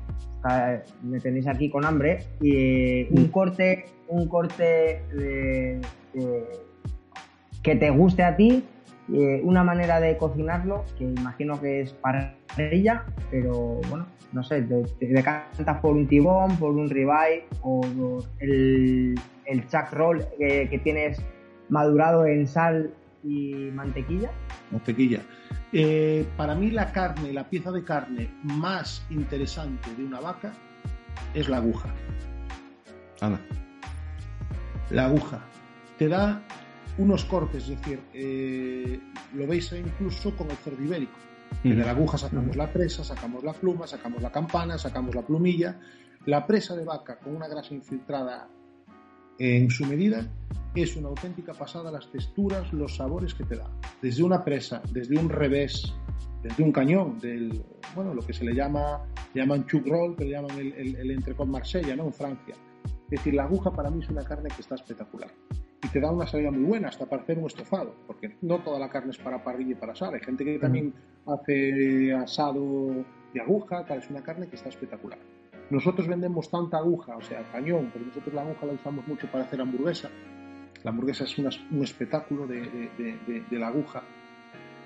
Speaker 1: me tenéis aquí con hambre, y un corte, un corte de, que te guste a ti, una manera de cocinarlo, que imagino que es para ella, pero bueno, no sé, te, decantas por un tibón, por un ribeye o por el, el chuck roll que tienes madurado en sal y mantequilla.
Speaker 3: Mantequilla. Eh, para mí la carne, la pieza de carne más interesante de una vaca es la aguja.
Speaker 2: Ana.
Speaker 3: La aguja. Te da unos cortes, es decir, eh, lo veis incluso con el cerdo ibérico. De la aguja sacamos la presa, sacamos la pluma, sacamos la campana, sacamos la plumilla. La presa de vaca con una grasa infiltrada en su medida es una auténtica pasada las texturas, los sabores que te da. Desde una presa, desde un revés, desde un cañón, del, bueno, lo que se le llama, llaman chuck roll, que le llaman el, el, el entrecot Marsella, ¿no? En Francia. Es decir, la aguja para mí es una carne que está espectacular. Y te da una salida muy buena, hasta para hacer un estofado, porque no toda la carne es para parrilla y para asar. Hay gente que también hace asado de aguja, que es una carne que está espectacular. Nosotros vendemos tanta aguja, o sea, cañón, porque nosotros la aguja la usamos mucho para hacer hamburguesa. La hamburguesa es un espectáculo de, la aguja.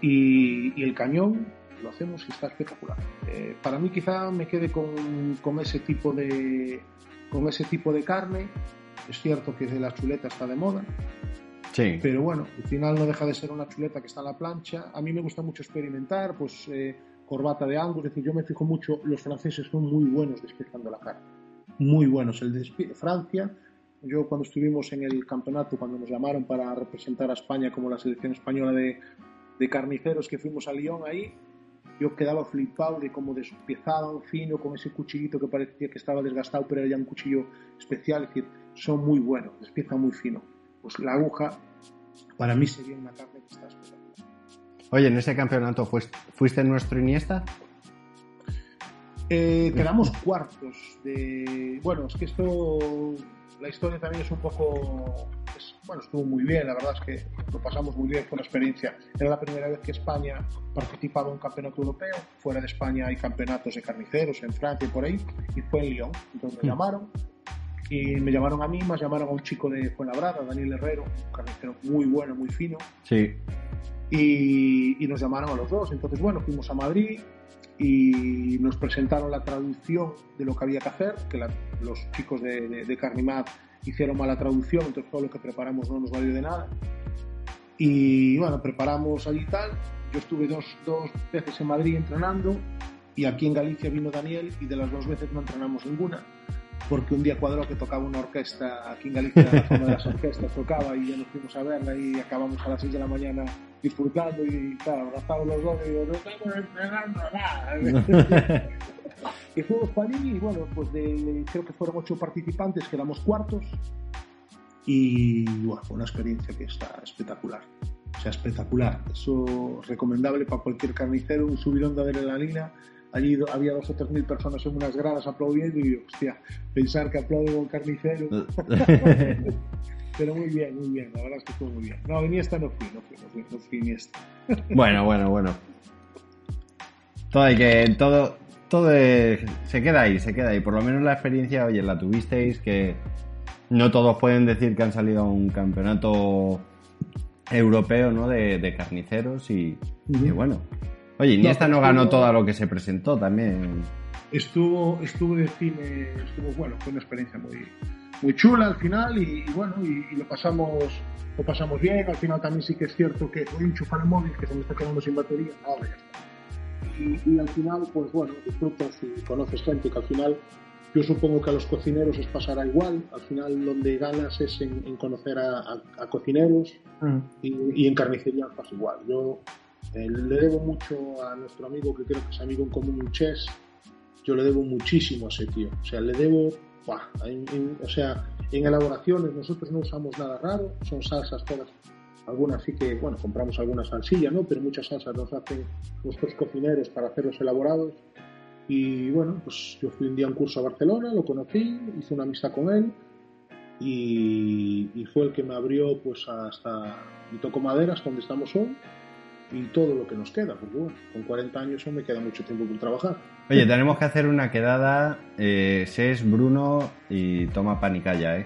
Speaker 3: Y, el cañón lo hacemos y está espectacular. Eh, para mí quizá me quede con, ese tipo de, con ese tipo de carne. Es cierto que la chuleta está de moda.
Speaker 2: Sí.
Speaker 3: Pero bueno, al final no deja de ser una chuleta que está en la plancha. A mí me gusta mucho experimentar, pues eh, corbata de Angus, es decir, yo me fijo mucho, los franceses son muy buenos despiezando la carne, muy buenos. El de Francia, yo cuando estuvimos en el campeonato, cuando nos llamaron para representar a España como la selección española de, de carniceros que fuimos a Lyon ahí, yo quedaba flipado de cómo despiezaban fino con ese cuchillito que parecía que estaba desgastado, pero era ya un cuchillo especial, es decir, son muy buenos, despiezan muy fino. Pues la aguja, para mí sería una carne que está especial.
Speaker 2: Oye, en ese campeonato fuiste nuestro Iniesta.
Speaker 3: Eh, quedamos cuartos de. Bueno, es que esto. La historia también es un poco. Bueno, estuvo muy bien, la verdad es que lo pasamos muy bien, fue una experiencia. Era la primera vez que España participaba en un campeonato europeo. Fuera de España hay campeonatos de carniceros en Francia y por ahí, y fue en Lyon. Entonces me mm. llamaron, y me llamaron a mí, más llamaron a un chico de Fuenlabrada, Daniel Herrero, un carnicero muy bueno, muy fino.
Speaker 2: Sí
Speaker 3: y, nos llamaron a los dos. Entonces, bueno, fuimos a Madrid y nos presentaron la traducción de lo que había que hacer, que los chicos de, de, Carnimat hicieron mala traducción, entonces todo lo que preparamos no nos valió de nada. Y bueno, preparamos allí tal. Yo estuve dos, dos veces en Madrid entrenando y aquí en Galicia vino Daniel y de las dos veces no entrenamos ninguna porque un día cuadró que tocaba una orquesta aquí en Galicia, la zona de las orquestas tocaba y ya nos fuimos a verla y acabamos a las 6 de la mañana disfrutando y claro, abrazamos los dos y digo, no estamos entrenando nada. para allí y bueno, pues de, creo que fueron ocho participantes, quedamos cuartos y bueno, fue una experiencia que está espectacular. O sea, espectacular. Eso es recomendable para cualquier carnicero, un subidón de adrenalina allí había dos o tres mil personas en unas gradas aplaudiendo y hostia, pensar que aplauden un carnicero. Pero muy bien, muy bien, la verdad es que estuvo muy bien. No, Iniesta no fui, no fui, no fui, no fui Iniesta.
Speaker 2: Bueno, bueno, bueno. Todo hay que, todo, todo se queda ahí, se queda ahí. Por lo menos la experiencia, oye, la tuvisteis, que no todos pueden decir que han salido a un campeonato europeo, ¿no? De, carniceros y, y bueno, Oye, Iniesta no, no ganó todo lo que se presentó también.
Speaker 3: Estuvo, estuvo de cine, estuvo bueno, fue una experiencia muy, muy chula al final y, bueno, y, lo pasamos lo pasamos bien. Al final también sí que es cierto que voy a enchufar el móvil que se me está quedando sin batería. Ahora ya está. Y, al final, pues bueno, disfrutas y conoces gente que al final yo supongo que a los cocineros os pasará igual. Al final, donde ganas es en, conocer a, cocineros mm. y, en carnicería pasa igual. Yo eh, le debo mucho a nuestro amigo, que creo que es amigo en común, Chess. Yo le debo muchísimo a ese tío. O sea, le debo. o sea, en elaboraciones nosotros no usamos nada raro, son salsas todas. Algunas sí que, bueno, compramos alguna salsilla, ¿no? Pero muchas salsas nos hacen nuestros cocineros para hacerlos elaborados y bueno, pues yo fui un día a un curso a Barcelona, lo conocí, hice una amistad con él y, fue el que me abrió pues hasta y toco maderas donde estamos hoy y todo lo que nos queda, porque bueno, con 40 años aún me queda mucho tiempo por trabajar.
Speaker 2: Oye, tenemos que hacer una quedada, eh, Ses, Bruno y toma panicalla, ¿eh?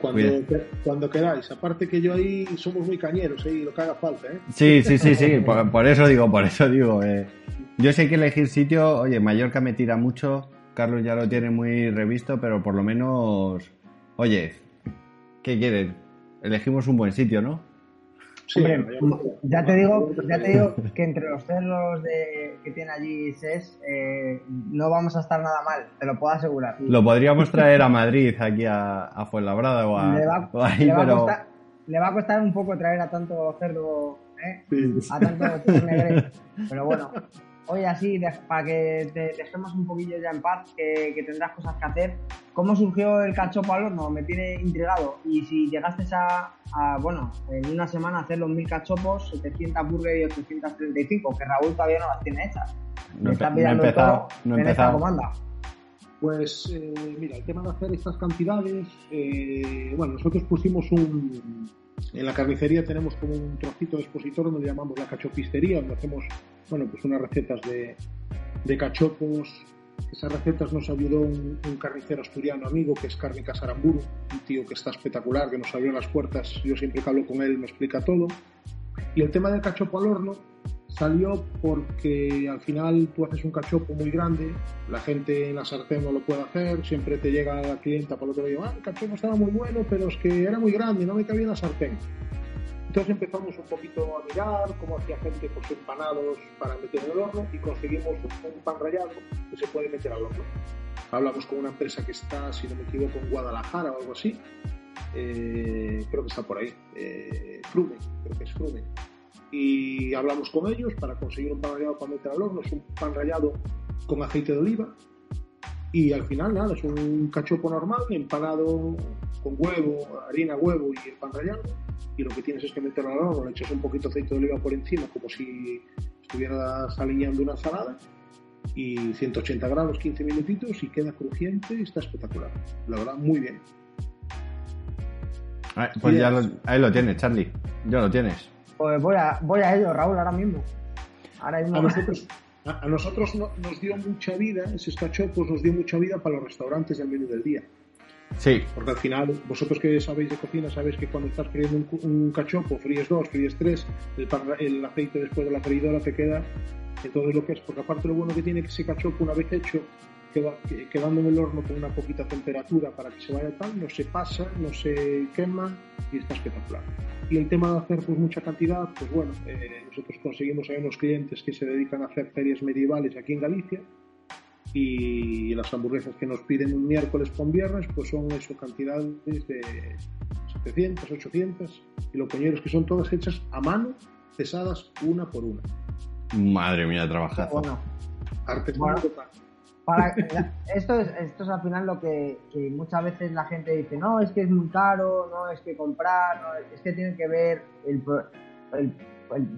Speaker 3: Cuando, cuando queráis, aparte que yo ahí somos muy cañeros, ¿eh? lo que haga falta, ¿eh?
Speaker 2: Sí, sí, sí, sí, por, por, eso digo, por eso digo, eh, yo sé que elegir sitio, oye, Mallorca me tira mucho, Carlos ya lo tiene muy revisto, pero por lo menos, oye, ¿qué quieres? Elegimos un buen sitio, ¿no?
Speaker 1: Sí, ya te digo, ya te digo que entre los cerros de, que tiene allí SES eh, no vamos a estar nada mal, te lo puedo asegurar.
Speaker 2: Lo podríamos traer a Madrid, aquí a, a Fuenlabrada o a,
Speaker 1: le va, ahí, le va pero... a costar, le va a costar un poco traer a tanto cerdo, ¿eh? a tanto negre, pero bueno, Oye, así, para que te dejemos un poquillo ya en paz, que, tendrás cosas que hacer. ¿Cómo surgió el cachopo al horno? Me tiene intrigado. Y si llegaste a, bueno, en una semana a hacer los mil cachopos, 700 burger y 835, que Raúl todavía no las tiene hechas.
Speaker 2: No, Me estás pillando empezado, no en esta
Speaker 3: comanda. Pues eh, mira, el tema de hacer estas cantidades, eh, bueno, nosotros pusimos un, en la carnicería tenemos como un trocito de expositor donde llamamos la cachopistería, donde hacemos bueno, pues unas recetas de, de cachopos. Esas recetas nos ayudó un, carnicero asturiano amigo que es Cárnica Saramburu, un tío que está espectacular, que nos abrió las puertas. Yo siempre que hablo con él me explica todo. Y el tema del cachopo al horno salió porque al final tú haces un cachopo muy grande, la gente en la sartén no lo puede hacer, siempre te llega la clienta por lo que digo, ah, el cachopo estaba muy bueno, pero es que era muy grande, no me cabía en la sartén. Entonces empezamos un poquito a mirar cómo hacía gente pues, empanados para meter en el horno y conseguimos un pan rallado que se puede meter al horno. Hablamos con una empresa que está, si no me equivoco, en Guadalajara o algo así. Eh, creo que está por ahí. Eh, Frume, creo que es Frume. Y hablamos con ellos para conseguir un pan rallado para meter al horno. Es un pan rallado con aceite de oliva. Y al final, nada, es un cachopo normal, empanado con huevo, harina, huevo y el pan rallado y lo que tienes es que meterlo al horno, le echas un poquito de aceite de oliva por encima, como si estuvieras alineando una ensalada, y 180 grados, 15 minutitos, y queda crujiente, y está espectacular. La verdad, muy bien.
Speaker 2: Ah, pues ya ahí lo tienes, Charlie. Ya lo tienes.
Speaker 1: Pues voy a, voy a ello, Raúl, ahora mismo.
Speaker 3: Ahora mismo. A nosotros, a, nosotros nos dio mucha vida, ese pues nos dio mucha vida para los restaurantes del menú del día.
Speaker 2: Sí.
Speaker 3: Porque al final, vosotros que sabéis de cocina, sabéis que cuando estás friendo un, cachopo, fríes dos, fríes tres, el, aceite después de la freidora te queda entonces lo que es, porque aparte lo bueno que tiene que ese cachopo una vez hecho, quedando en el horno con una poquita temperatura para que se vaya tal, no se pasa, no se quema y está espectacular. Y el tema de hacer pues mucha cantidad, pues bueno, eh, nosotros conseguimos a unos clientes que se dedican a hacer ferias medievales aquí en Galicia y las hamburguesas que nos piden un miércoles con viernes pues son eso, cantidades de 700, 800 y lo coñeros que son todas hechas a mano, pesadas una por una.
Speaker 2: Madre mía, trabajar.
Speaker 1: Bueno, para, esto, es, esto es al final lo que, muchas veces la gente dice, no, es que es muy caro, no, es que comprar, no, es que tiene que ver el,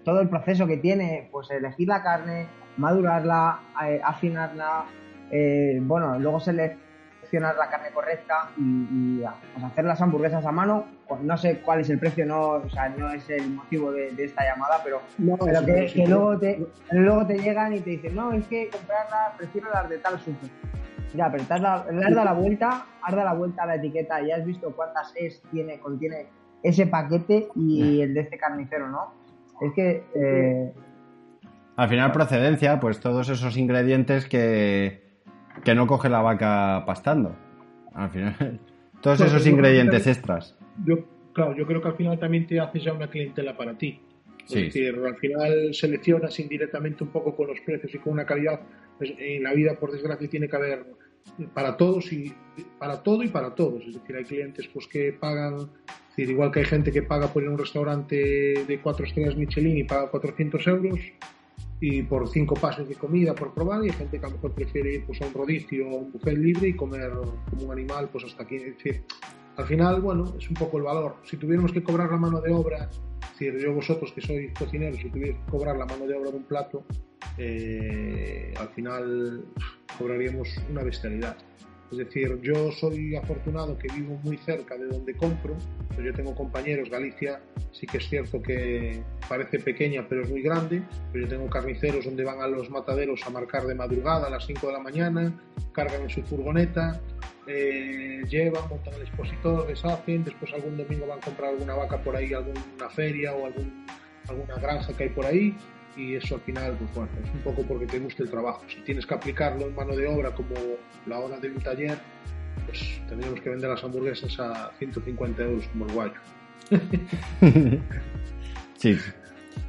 Speaker 1: todo el proceso que tiene, pues elegir la carne, madurarla, eh, afinarla, eh, bueno, luego seleccionar la carne correcta y, pues hacer las hamburguesas a mano. No sé cuál es el precio, no, o sea, no es el motivo de, esta llamada, pero, que, luego, te, luego te llegan y te dicen, no, es que comprarlas, prefiero las de tal super. Ya, pero te has dado, la vuelta, has dado la vuelta a la etiqueta y has visto cuántas es tiene, contiene ese paquete y el de este carnicero, ¿no? Es que eh,
Speaker 2: al final procedencia, pues todos esos ingredientes que, que no coge la vaca pastando. Al final, todos esos ingredientes extras.
Speaker 3: Yo, claro, yo creo que al final también te haces ya una clientela para ti. Es decir, al final seleccionas indirectamente un poco con los precios y con una calidad. Pues, en la vida, por desgracia, tiene que haber para todos y para todo y para todos. Es decir, hay clientes pues que pagan, es decir, igual que hay gente que paga por ir a un restaurante de cuatro estrellas Michelin y paga 400 euros y por cinco pases de comida por probar y hay gente que a lo mejor prefiere ir pues a un rodicio o un buffet libre y comer como un animal pues hasta aquí. Al final, bueno, es un poco el valor. Si tuviéramos que cobrar la mano de obra, decir, yo vosotros que sois cocineros, si tuvierais que cobrar la mano de obra de un plato, eh, al final cobraríamos una bestialidad. Es decir, yo soy afortunado que vivo muy cerca de donde compro, yo tengo compañeros, Galicia sí que es cierto que parece pequeña pero es muy grande, pero yo tengo carniceros donde van a los mataderos a marcar de madrugada a las 5 de la mañana, cargan en su furgoneta, eh, llevan, montan el expositor, deshacen, después algún domingo van a comprar alguna vaca por ahí, alguna feria o alguna granja que hay por ahí y eso al final, pues bueno, es un poco porque te gusta el trabajo. Si tienes que aplicarlo en mano de obra como la hora de un taller, pues tendríamos que vender las hamburguesas a 150 euros como el guayo.
Speaker 2: sí,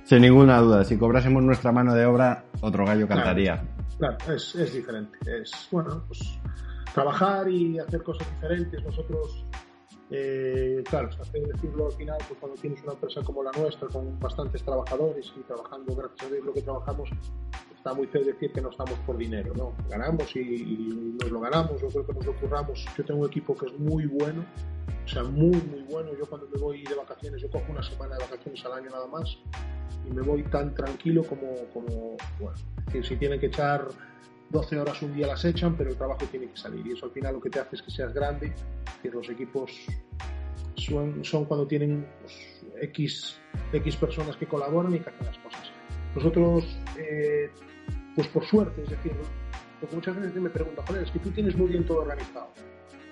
Speaker 2: sin ninguna duda. Si cobrásemos nuestra mano de obra, otro gallo cantaría.
Speaker 3: Claro, es, es diferente. Es, bueno, pues trabajar y hacer cosas diferentes. Nosotros eh, claro, está feo decirlo al final, pues cuando tienes una empresa como la nuestra, con bastantes trabajadores y trabajando, gracias a Dios, lo que trabajamos, está muy feo decir que no estamos por dinero, ¿no? Ganamos y, nos lo ganamos, yo creo que nos lo curramos. Yo tengo un equipo que es muy bueno, o sea, muy, muy bueno. Yo cuando me voy de vacaciones, yo cojo una semana de vacaciones al año nada más y me voy tan tranquilo como, como bueno, si tienen que echar 12 horas un día las echan, pero el trabajo tiene que salir. Y eso al final lo que te hace es que seas grande, que los equipos son, son cuando tienen pues, X, X personas que colaboran y que hacen las cosas. Nosotros, eh, pues por suerte, es decir, porque muchas veces me preguntan, joder, es que tú tienes muy bien todo organizado.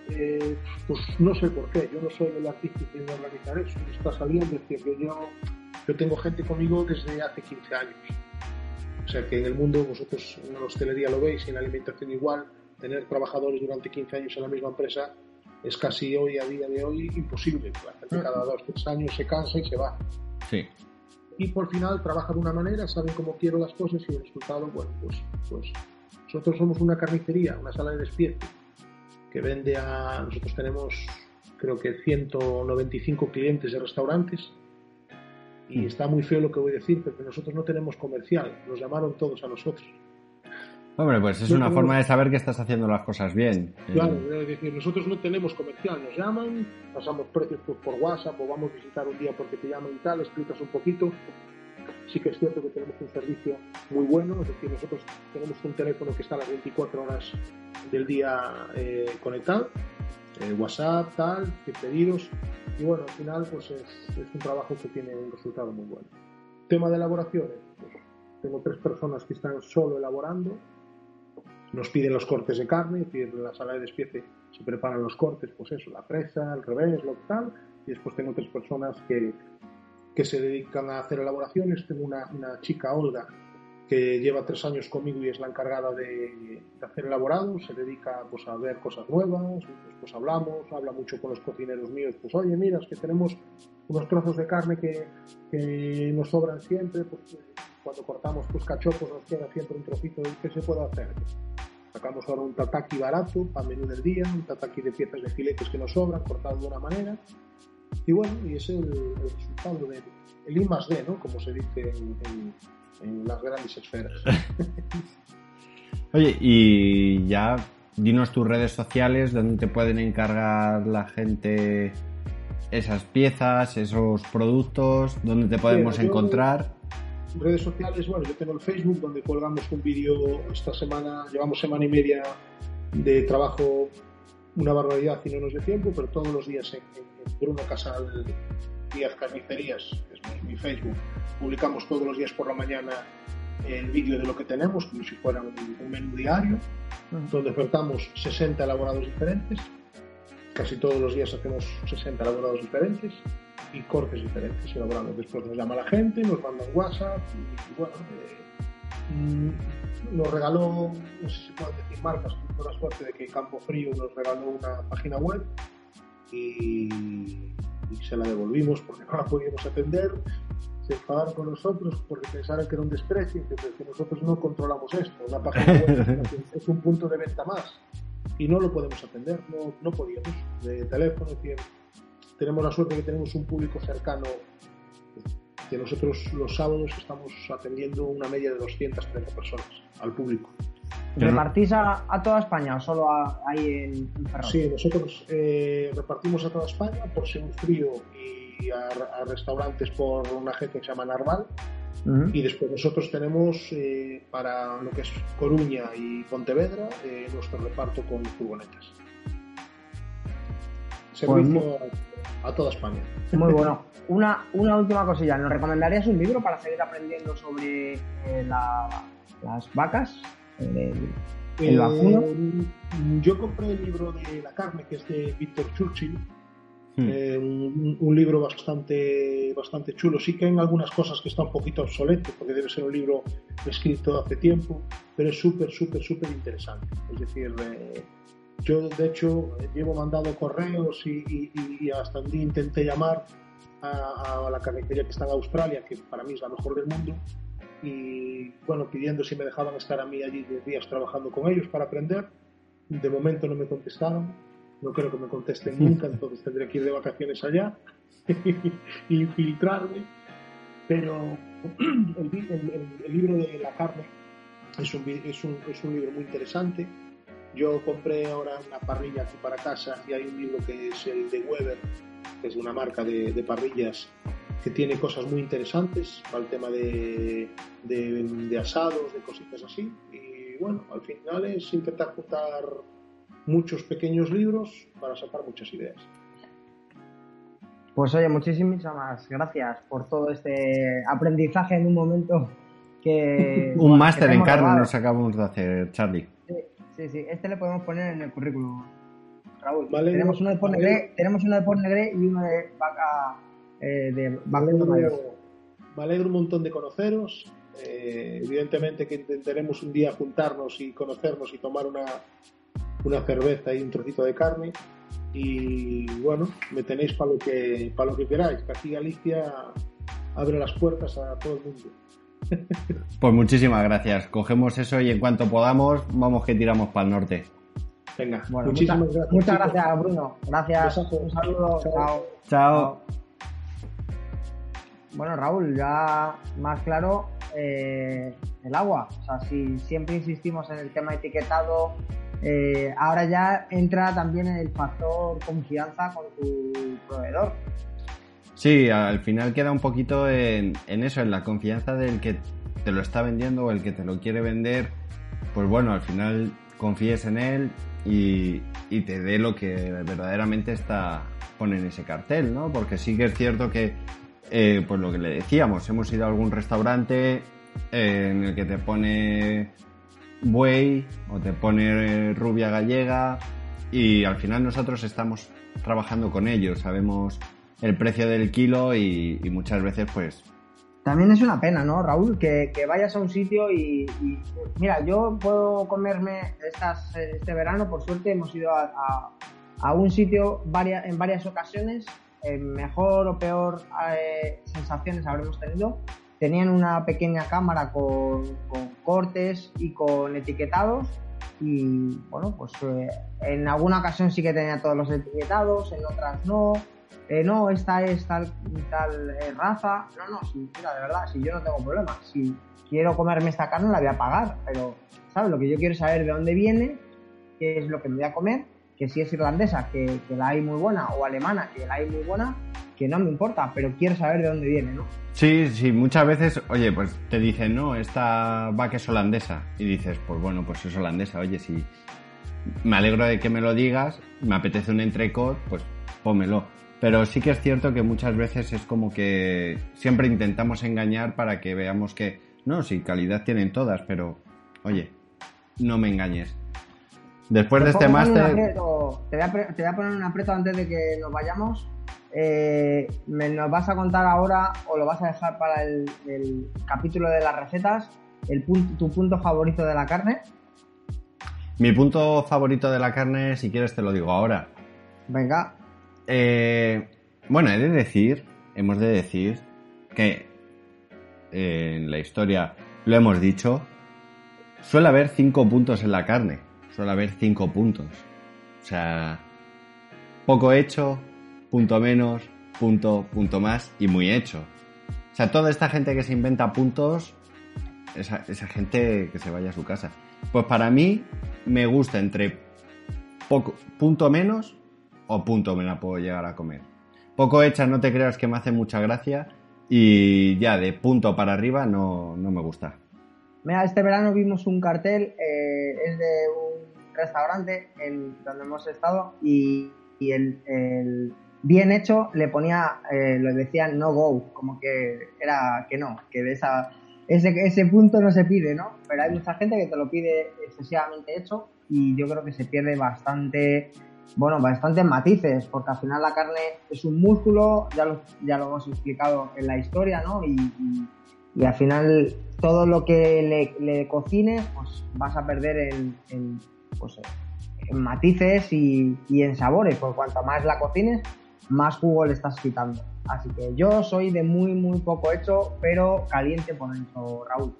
Speaker 3: Eh, pues no sé por qué, yo no soy el tiene que organizar eso, está saliendo, es decir, yo, yo tengo gente conmigo desde hace 15 años o sea que en el mundo vosotros en la hostelería lo veis y en la alimentación igual, tener trabajadores durante 15 años en la misma empresa es casi hoy, a día de hoy, imposible. cada dos, tres años se cansa y se va.
Speaker 2: Sí.
Speaker 3: Y por final trabaja de una manera, saben cómo quiero las cosas y el resultado, bueno, pues, pues nosotros somos una carnicería, una sala de despierte que vende a, nosotros tenemos creo que 195 clientes de restaurantes y mm. está muy feo lo que voy a decir, porque nosotros no tenemos comercial, nos llamaron todos a nosotros.
Speaker 2: Hombre, pues es una forma de saber que estás haciendo las cosas bien.
Speaker 3: Claro, es decir, nosotros no tenemos comercial, nos llaman, pasamos precios pues, por WhatsApp o vamos a visitar un día porque te llaman y tal, explicas un poquito. Sí que es cierto que tenemos un servicio muy bueno, es decir, nosotros tenemos un teléfono que está a las 24 horas del día eh, conectado, eh, WhatsApp, tal, pedidos, y bueno, al final pues es, un trabajo que tiene un resultado muy bueno. Tema de elaboraciones, pues, tengo tres personas que están solo elaborando, nos piden los cortes de carne, es decir, en la sala de despiece se preparan los cortes, pues eso, la presa, el revés, lo tal, y después tengo tres personas que, que se dedican a hacer elaboraciones, tengo una, una chica, Olga, que lleva tres años conmigo y es la encargada de, hacer elaborados, se dedica pues, a ver cosas nuevas, pues, hablamos, habla mucho con los cocineros míos, pues oye, mira, es que tenemos unos trozos de carne que, que nos sobran siempre, pues cuando cortamos pues cachopos nos queda siempre un trocito de qué se puede hacer. Sacamos ahora un tataki barato para menú del día, un tataki de piezas de filetes que nos sobran, cortado de una manera. Y bueno, y es el, resultado del el I más D, ¿no? Como se dice en en las grandes esferas.
Speaker 2: Oye, y ya dinos tus redes sociales donde te pueden encargar la gente esas piezas, esos productos, donde te podemos encontrar.
Speaker 3: Redes sociales, bueno, yo tengo el Facebook donde colgamos un vídeo esta semana, llevamos semana y media de trabajo, una barbaridad y no nos de tiempo, pero todos los días en, Bruno Casal Díaz Carnicerías, es mi Facebook, publicamos todos los días por la mañana el vídeo de lo que tenemos, como si fuera un, menú diario, donde ofertamos 60 elaborados diferentes. Casi todos los días hacemos 60 elaborados diferentes y cortes diferentes elaboramos. Después nos llama la gente, nos mandan WhatsApp y, bueno, eh, mm, nos regaló, no sé si puedo decir marcas, tuve la suerte de que Campo Frío nos regaló una página web y, y se la devolvimos porque no la podíamos atender se enfadaron con nosotros porque pensaron que era un desprecio, que, que nosotros no controlamos esto. La página web es un punto de venta más y no lo podemos atender, no, no podíamos. De teléfono, tenemos la suerte que tenemos un público cercano que nosotros los sábados estamos atendiendo una media de 230 personas al público.
Speaker 1: ¿Repartís a, a, toda España o solo a, ahí en, en Ferrol?
Speaker 3: Sí, nosotros eh, repartimos a toda España por ser un frío y a, a, restaurantes por una agencia que se llama Narval. Uh -huh. Y después nosotros tenemos eh, para lo que es Coruña y Pontevedra eh, nuestro reparto con furgonetas. Servicio pues a, toda España.
Speaker 1: Muy bueno. Una, una última cosilla. ¿Nos recomendarías un libro para seguir aprendiendo sobre eh, la, las vacas? El, el vacuno.
Speaker 3: yo compré el libro de la carne, que es de Víctor Churchill. Hmm. Eh, un, un, libro bastante, bastante chulo. Sí que hay algunas cosas que está un poquito obsoleto, porque debe ser un libro escrito hace tiempo, pero es súper, súper, súper interesante. Es decir, eh, yo de hecho llevo mandado correos y, y, y hasta un día intenté llamar a, a, la carnicería que está en Australia, que para mí es la mejor del mundo, y bueno, pidiendo si me dejaban estar a mí allí 10 días trabajando con ellos para aprender. De momento no me contestaron, no creo que me contesten nunca, entonces tendré que ir de vacaciones allá y filtrarme. Pero el, el, el, libro de la carne es un, es, un, es un libro muy interesante. Yo compré ahora una parrilla aquí para casa y hay un libro que es el de Weber, que es una marca de, de parrillas que tiene cosas muy interesantes para el tema de, de, de, asados, de cositas así. Y bueno, al final es intentar juntar muchos pequeños libros para sacar muchas ideas.
Speaker 1: Pues oye, muchísimas gracias por todo este aprendizaje en un momento que...
Speaker 2: un máster en carne nos acabamos de hacer, Charlie.
Speaker 1: Sí, sí, este le podemos poner en el currículum. Raúl, vale, tenemos, uno de Port Negre, tenemos uno de Port Negre y uno de vaca eh, de
Speaker 3: me alegro, me alegro un montón de conoceros. Eh, evidentemente que intentaremos un día juntarnos y conocernos y tomar una, una cerveza y un trocito de carne. Y bueno, me tenéis para lo que, para lo que queráis, que aquí Galicia abre las puertas a todo el mundo.
Speaker 2: Pues muchísimas gracias. Cogemos eso y en cuanto podamos, vamos que tiramos para el norte.
Speaker 3: Venga,
Speaker 1: bueno,
Speaker 3: muchísimas
Speaker 1: muchas,
Speaker 3: gracias.
Speaker 1: Muchas gracias, Bruno. Gracias. Un saludo.
Speaker 2: Chao. Chao. Chao.
Speaker 1: Bueno, Raúl, ya más claro eh, el agua. O sea, si siempre insistimos en el tema etiquetado, eh, ahora ya entra también el factor confianza con tu proveedor.
Speaker 2: Sí, al final queda un poquito en, eso, en la confianza del que te lo está vendiendo o el que te lo quiere vender. Pues bueno, al final confíes en él y, y te dé lo que verdaderamente está pone en ese cartel, ¿no? Porque sí que es cierto que eh, pues lo que le decíamos, hemos ido a algún restaurante eh, en el que te pone buey o te pone rubia gallega y al final nosotros estamos trabajando con ellos, sabemos el precio del kilo y, muchas veces pues...
Speaker 1: También es una pena, ¿no, Raúl? Que, vayas a un sitio y, Mira, yo puedo comerme estas, este verano, por suerte hemos ido a, a, un sitio varias, en varias ocasiones mejor o peor eh, sensaciones habremos tenido. Tenían una pequeña cámara con, con, cortes y con etiquetados y bueno, pues eh, en alguna ocasión sí que tenía todos los etiquetados, en otras no. Eh, no, esta es tal, eh, raza. No, no, si, mira, de verdad, si yo no tengo problema. Si quiero comerme esta carne la voy a pagar, pero ¿sabes? Lo que yo quiero saber de dónde viene, qué es lo que me voy a comer que si es irlandesa, que, que, la hay muy buena, o alemana, que la hay muy buena, que no me importa, pero quiero saber de dónde viene, ¿no?
Speaker 2: Sí, sí, muchas veces, oye, pues te dicen, no, esta vaca es holandesa, y dices, pues bueno, pues es holandesa, oye, si me alegro de que me lo digas, me apetece un entrecot, pues pómelo. Pero sí que es cierto que muchas veces es como que siempre intentamos engañar para que veamos que, no, sí, calidad tienen todas, pero, oye, no me engañes. Después de este máster.
Speaker 1: Te, voy a, te voy a poner un aprieto antes de que nos vayamos. Eh, me, ¿Nos vas a contar ahora o lo vas a dejar para el, el capítulo de las recetas el punto, tu punto favorito de la carne?
Speaker 2: Mi punto favorito de la carne, si quieres, te lo digo ahora.
Speaker 1: Venga.
Speaker 2: Eh, bueno, he de decir, hemos de decir que eh, en la historia, lo hemos dicho, suele haber cinco puntos en la carne. Suele haber cinco puntos. O sea, poco hecho, punto menos, punto, punto más y muy hecho. O sea, toda esta gente que se inventa puntos, esa, esa gente que se vaya a su casa. Pues para mí me gusta entre poco, punto menos punto me la puedo llegar a comer. Poco hecha no te creas que me hace mucha gracia y ya de punto para arriba no, no me gusta.
Speaker 1: Mira, este verano vimos un cartel, eh, es de un restaurante en donde hemos estado y, y el, el bien hecho le ponía, eh, lo decía no go, como que era que no, que de esa, ese, ese punto no se pide, ¿no? Pero hay mucha gente que te lo pide excesivamente hecho y yo creo que se pierde bastante, bueno, bastantes matices, porque al final la carne es un músculo, ya lo, ya lo hemos explicado en la historia, ¿no? Y, y, al final todo lo que le, le, cocines, pues vas a perder en, pues, matices y, y en sabores, por cuanto más la cocines, más jugo le estás quitando. Así que yo soy de muy, muy poco hecho, pero caliente por dentro, Raúl.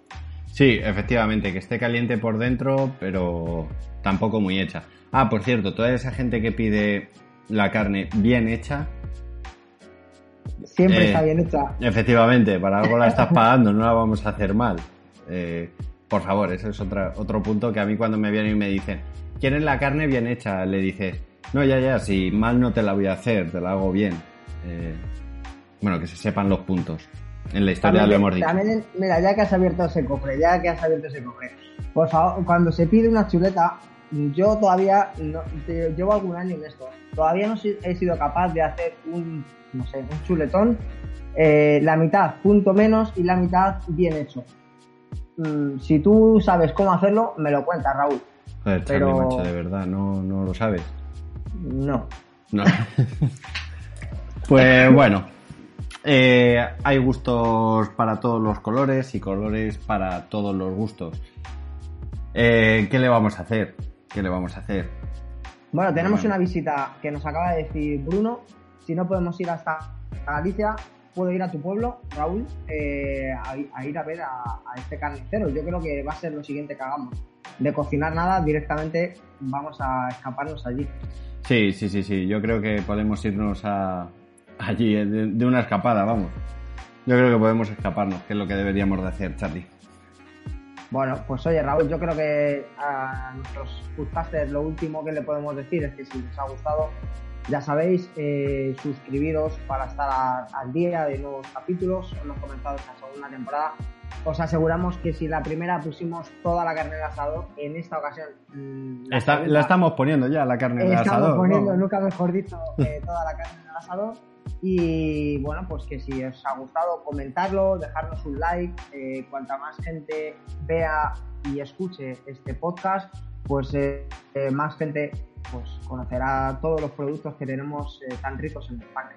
Speaker 2: Sí, efectivamente, que esté caliente por dentro, pero tampoco muy hecha. Ah, por cierto, toda esa gente que pide la carne bien hecha.
Speaker 1: Siempre eh, está bien hecha.
Speaker 2: Efectivamente, para algo la estás pagando, no la vamos a hacer mal. Eh, por favor, eso es otra, otro punto que a mí cuando me vienen y me dicen, ¿quieren la carne bien hecha? Le dices, no, ya, ya, si mal no te la voy a hacer, te la hago bien. Eh, bueno, que se sepan los puntos. En la historia
Speaker 1: también,
Speaker 2: lo hemos dicho.
Speaker 1: También, mira, ya que has abierto ese cofre, ya que has abierto ese cofre, por favor, cuando se pide una chuleta, yo todavía no, te, llevo algún año en esto. Todavía no he sido capaz de hacer un, no sé, un chuletón, eh, la mitad punto menos y la mitad bien hecho. Mm, si tú sabes cómo hacerlo, me lo cuentas, Raúl.
Speaker 2: Joder, Charlie, Pero... macho, de verdad, no, no lo sabes.
Speaker 1: No.
Speaker 2: No. pues bueno, eh, hay gustos para todos los colores y colores para todos los gustos. Eh, ¿Qué le vamos a hacer? ¿Qué le vamos a hacer?
Speaker 1: Bueno, tenemos bueno. una visita que nos acaba de decir Bruno. Si no podemos ir hasta Galicia, puedo ir a tu pueblo, Raúl, eh, a, a, ir a ver a, a, este carnicero. Yo creo que va a ser lo siguiente que hagamos. De cocinar nada, directamente vamos a escaparnos allí.
Speaker 2: Sí, sí, sí, sí. Yo creo que podemos irnos a, allí de, de, una escapada, vamos. Yo creo que podemos escaparnos, que es lo que deberíamos de hacer, Charlie.
Speaker 1: Bueno, pues oye Raúl, yo creo que a nuestros podcasters lo último que le podemos decir es que si les ha gustado, ya sabéis, eh, suscribiros para estar al día de nuevos capítulos. Hemos comenzado esta segunda temporada. Os aseguramos que si la primera pusimos toda la carne de asado, en esta ocasión.
Speaker 2: mm, La, Está, segunda, la estamos poniendo ya, la carne de asado.
Speaker 1: Estamos poniendo, ¿no? nunca mejor dicho, eh, toda la carne del asado. Y bueno, pues que si os ha gustado, comentarlo, dejarnos un like. Eh, cuanta más gente vea y escuche este podcast, pues eh, eh, más gente pues conocerá todos los productos que tenemos tan ricos en España.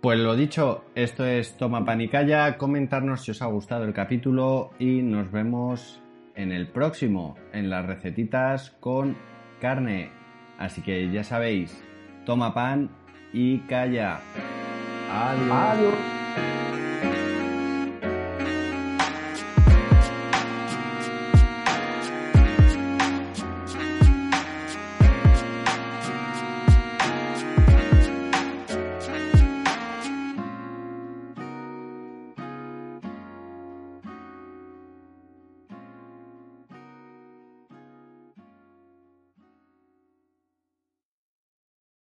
Speaker 2: Pues lo dicho, esto es Toma Panicaya. Comentarnos si os ha gustado el capítulo y nos vemos en el próximo, en las recetitas con carne. Así que ya sabéis, toma pan y calla. Adiós.
Speaker 1: Adiós.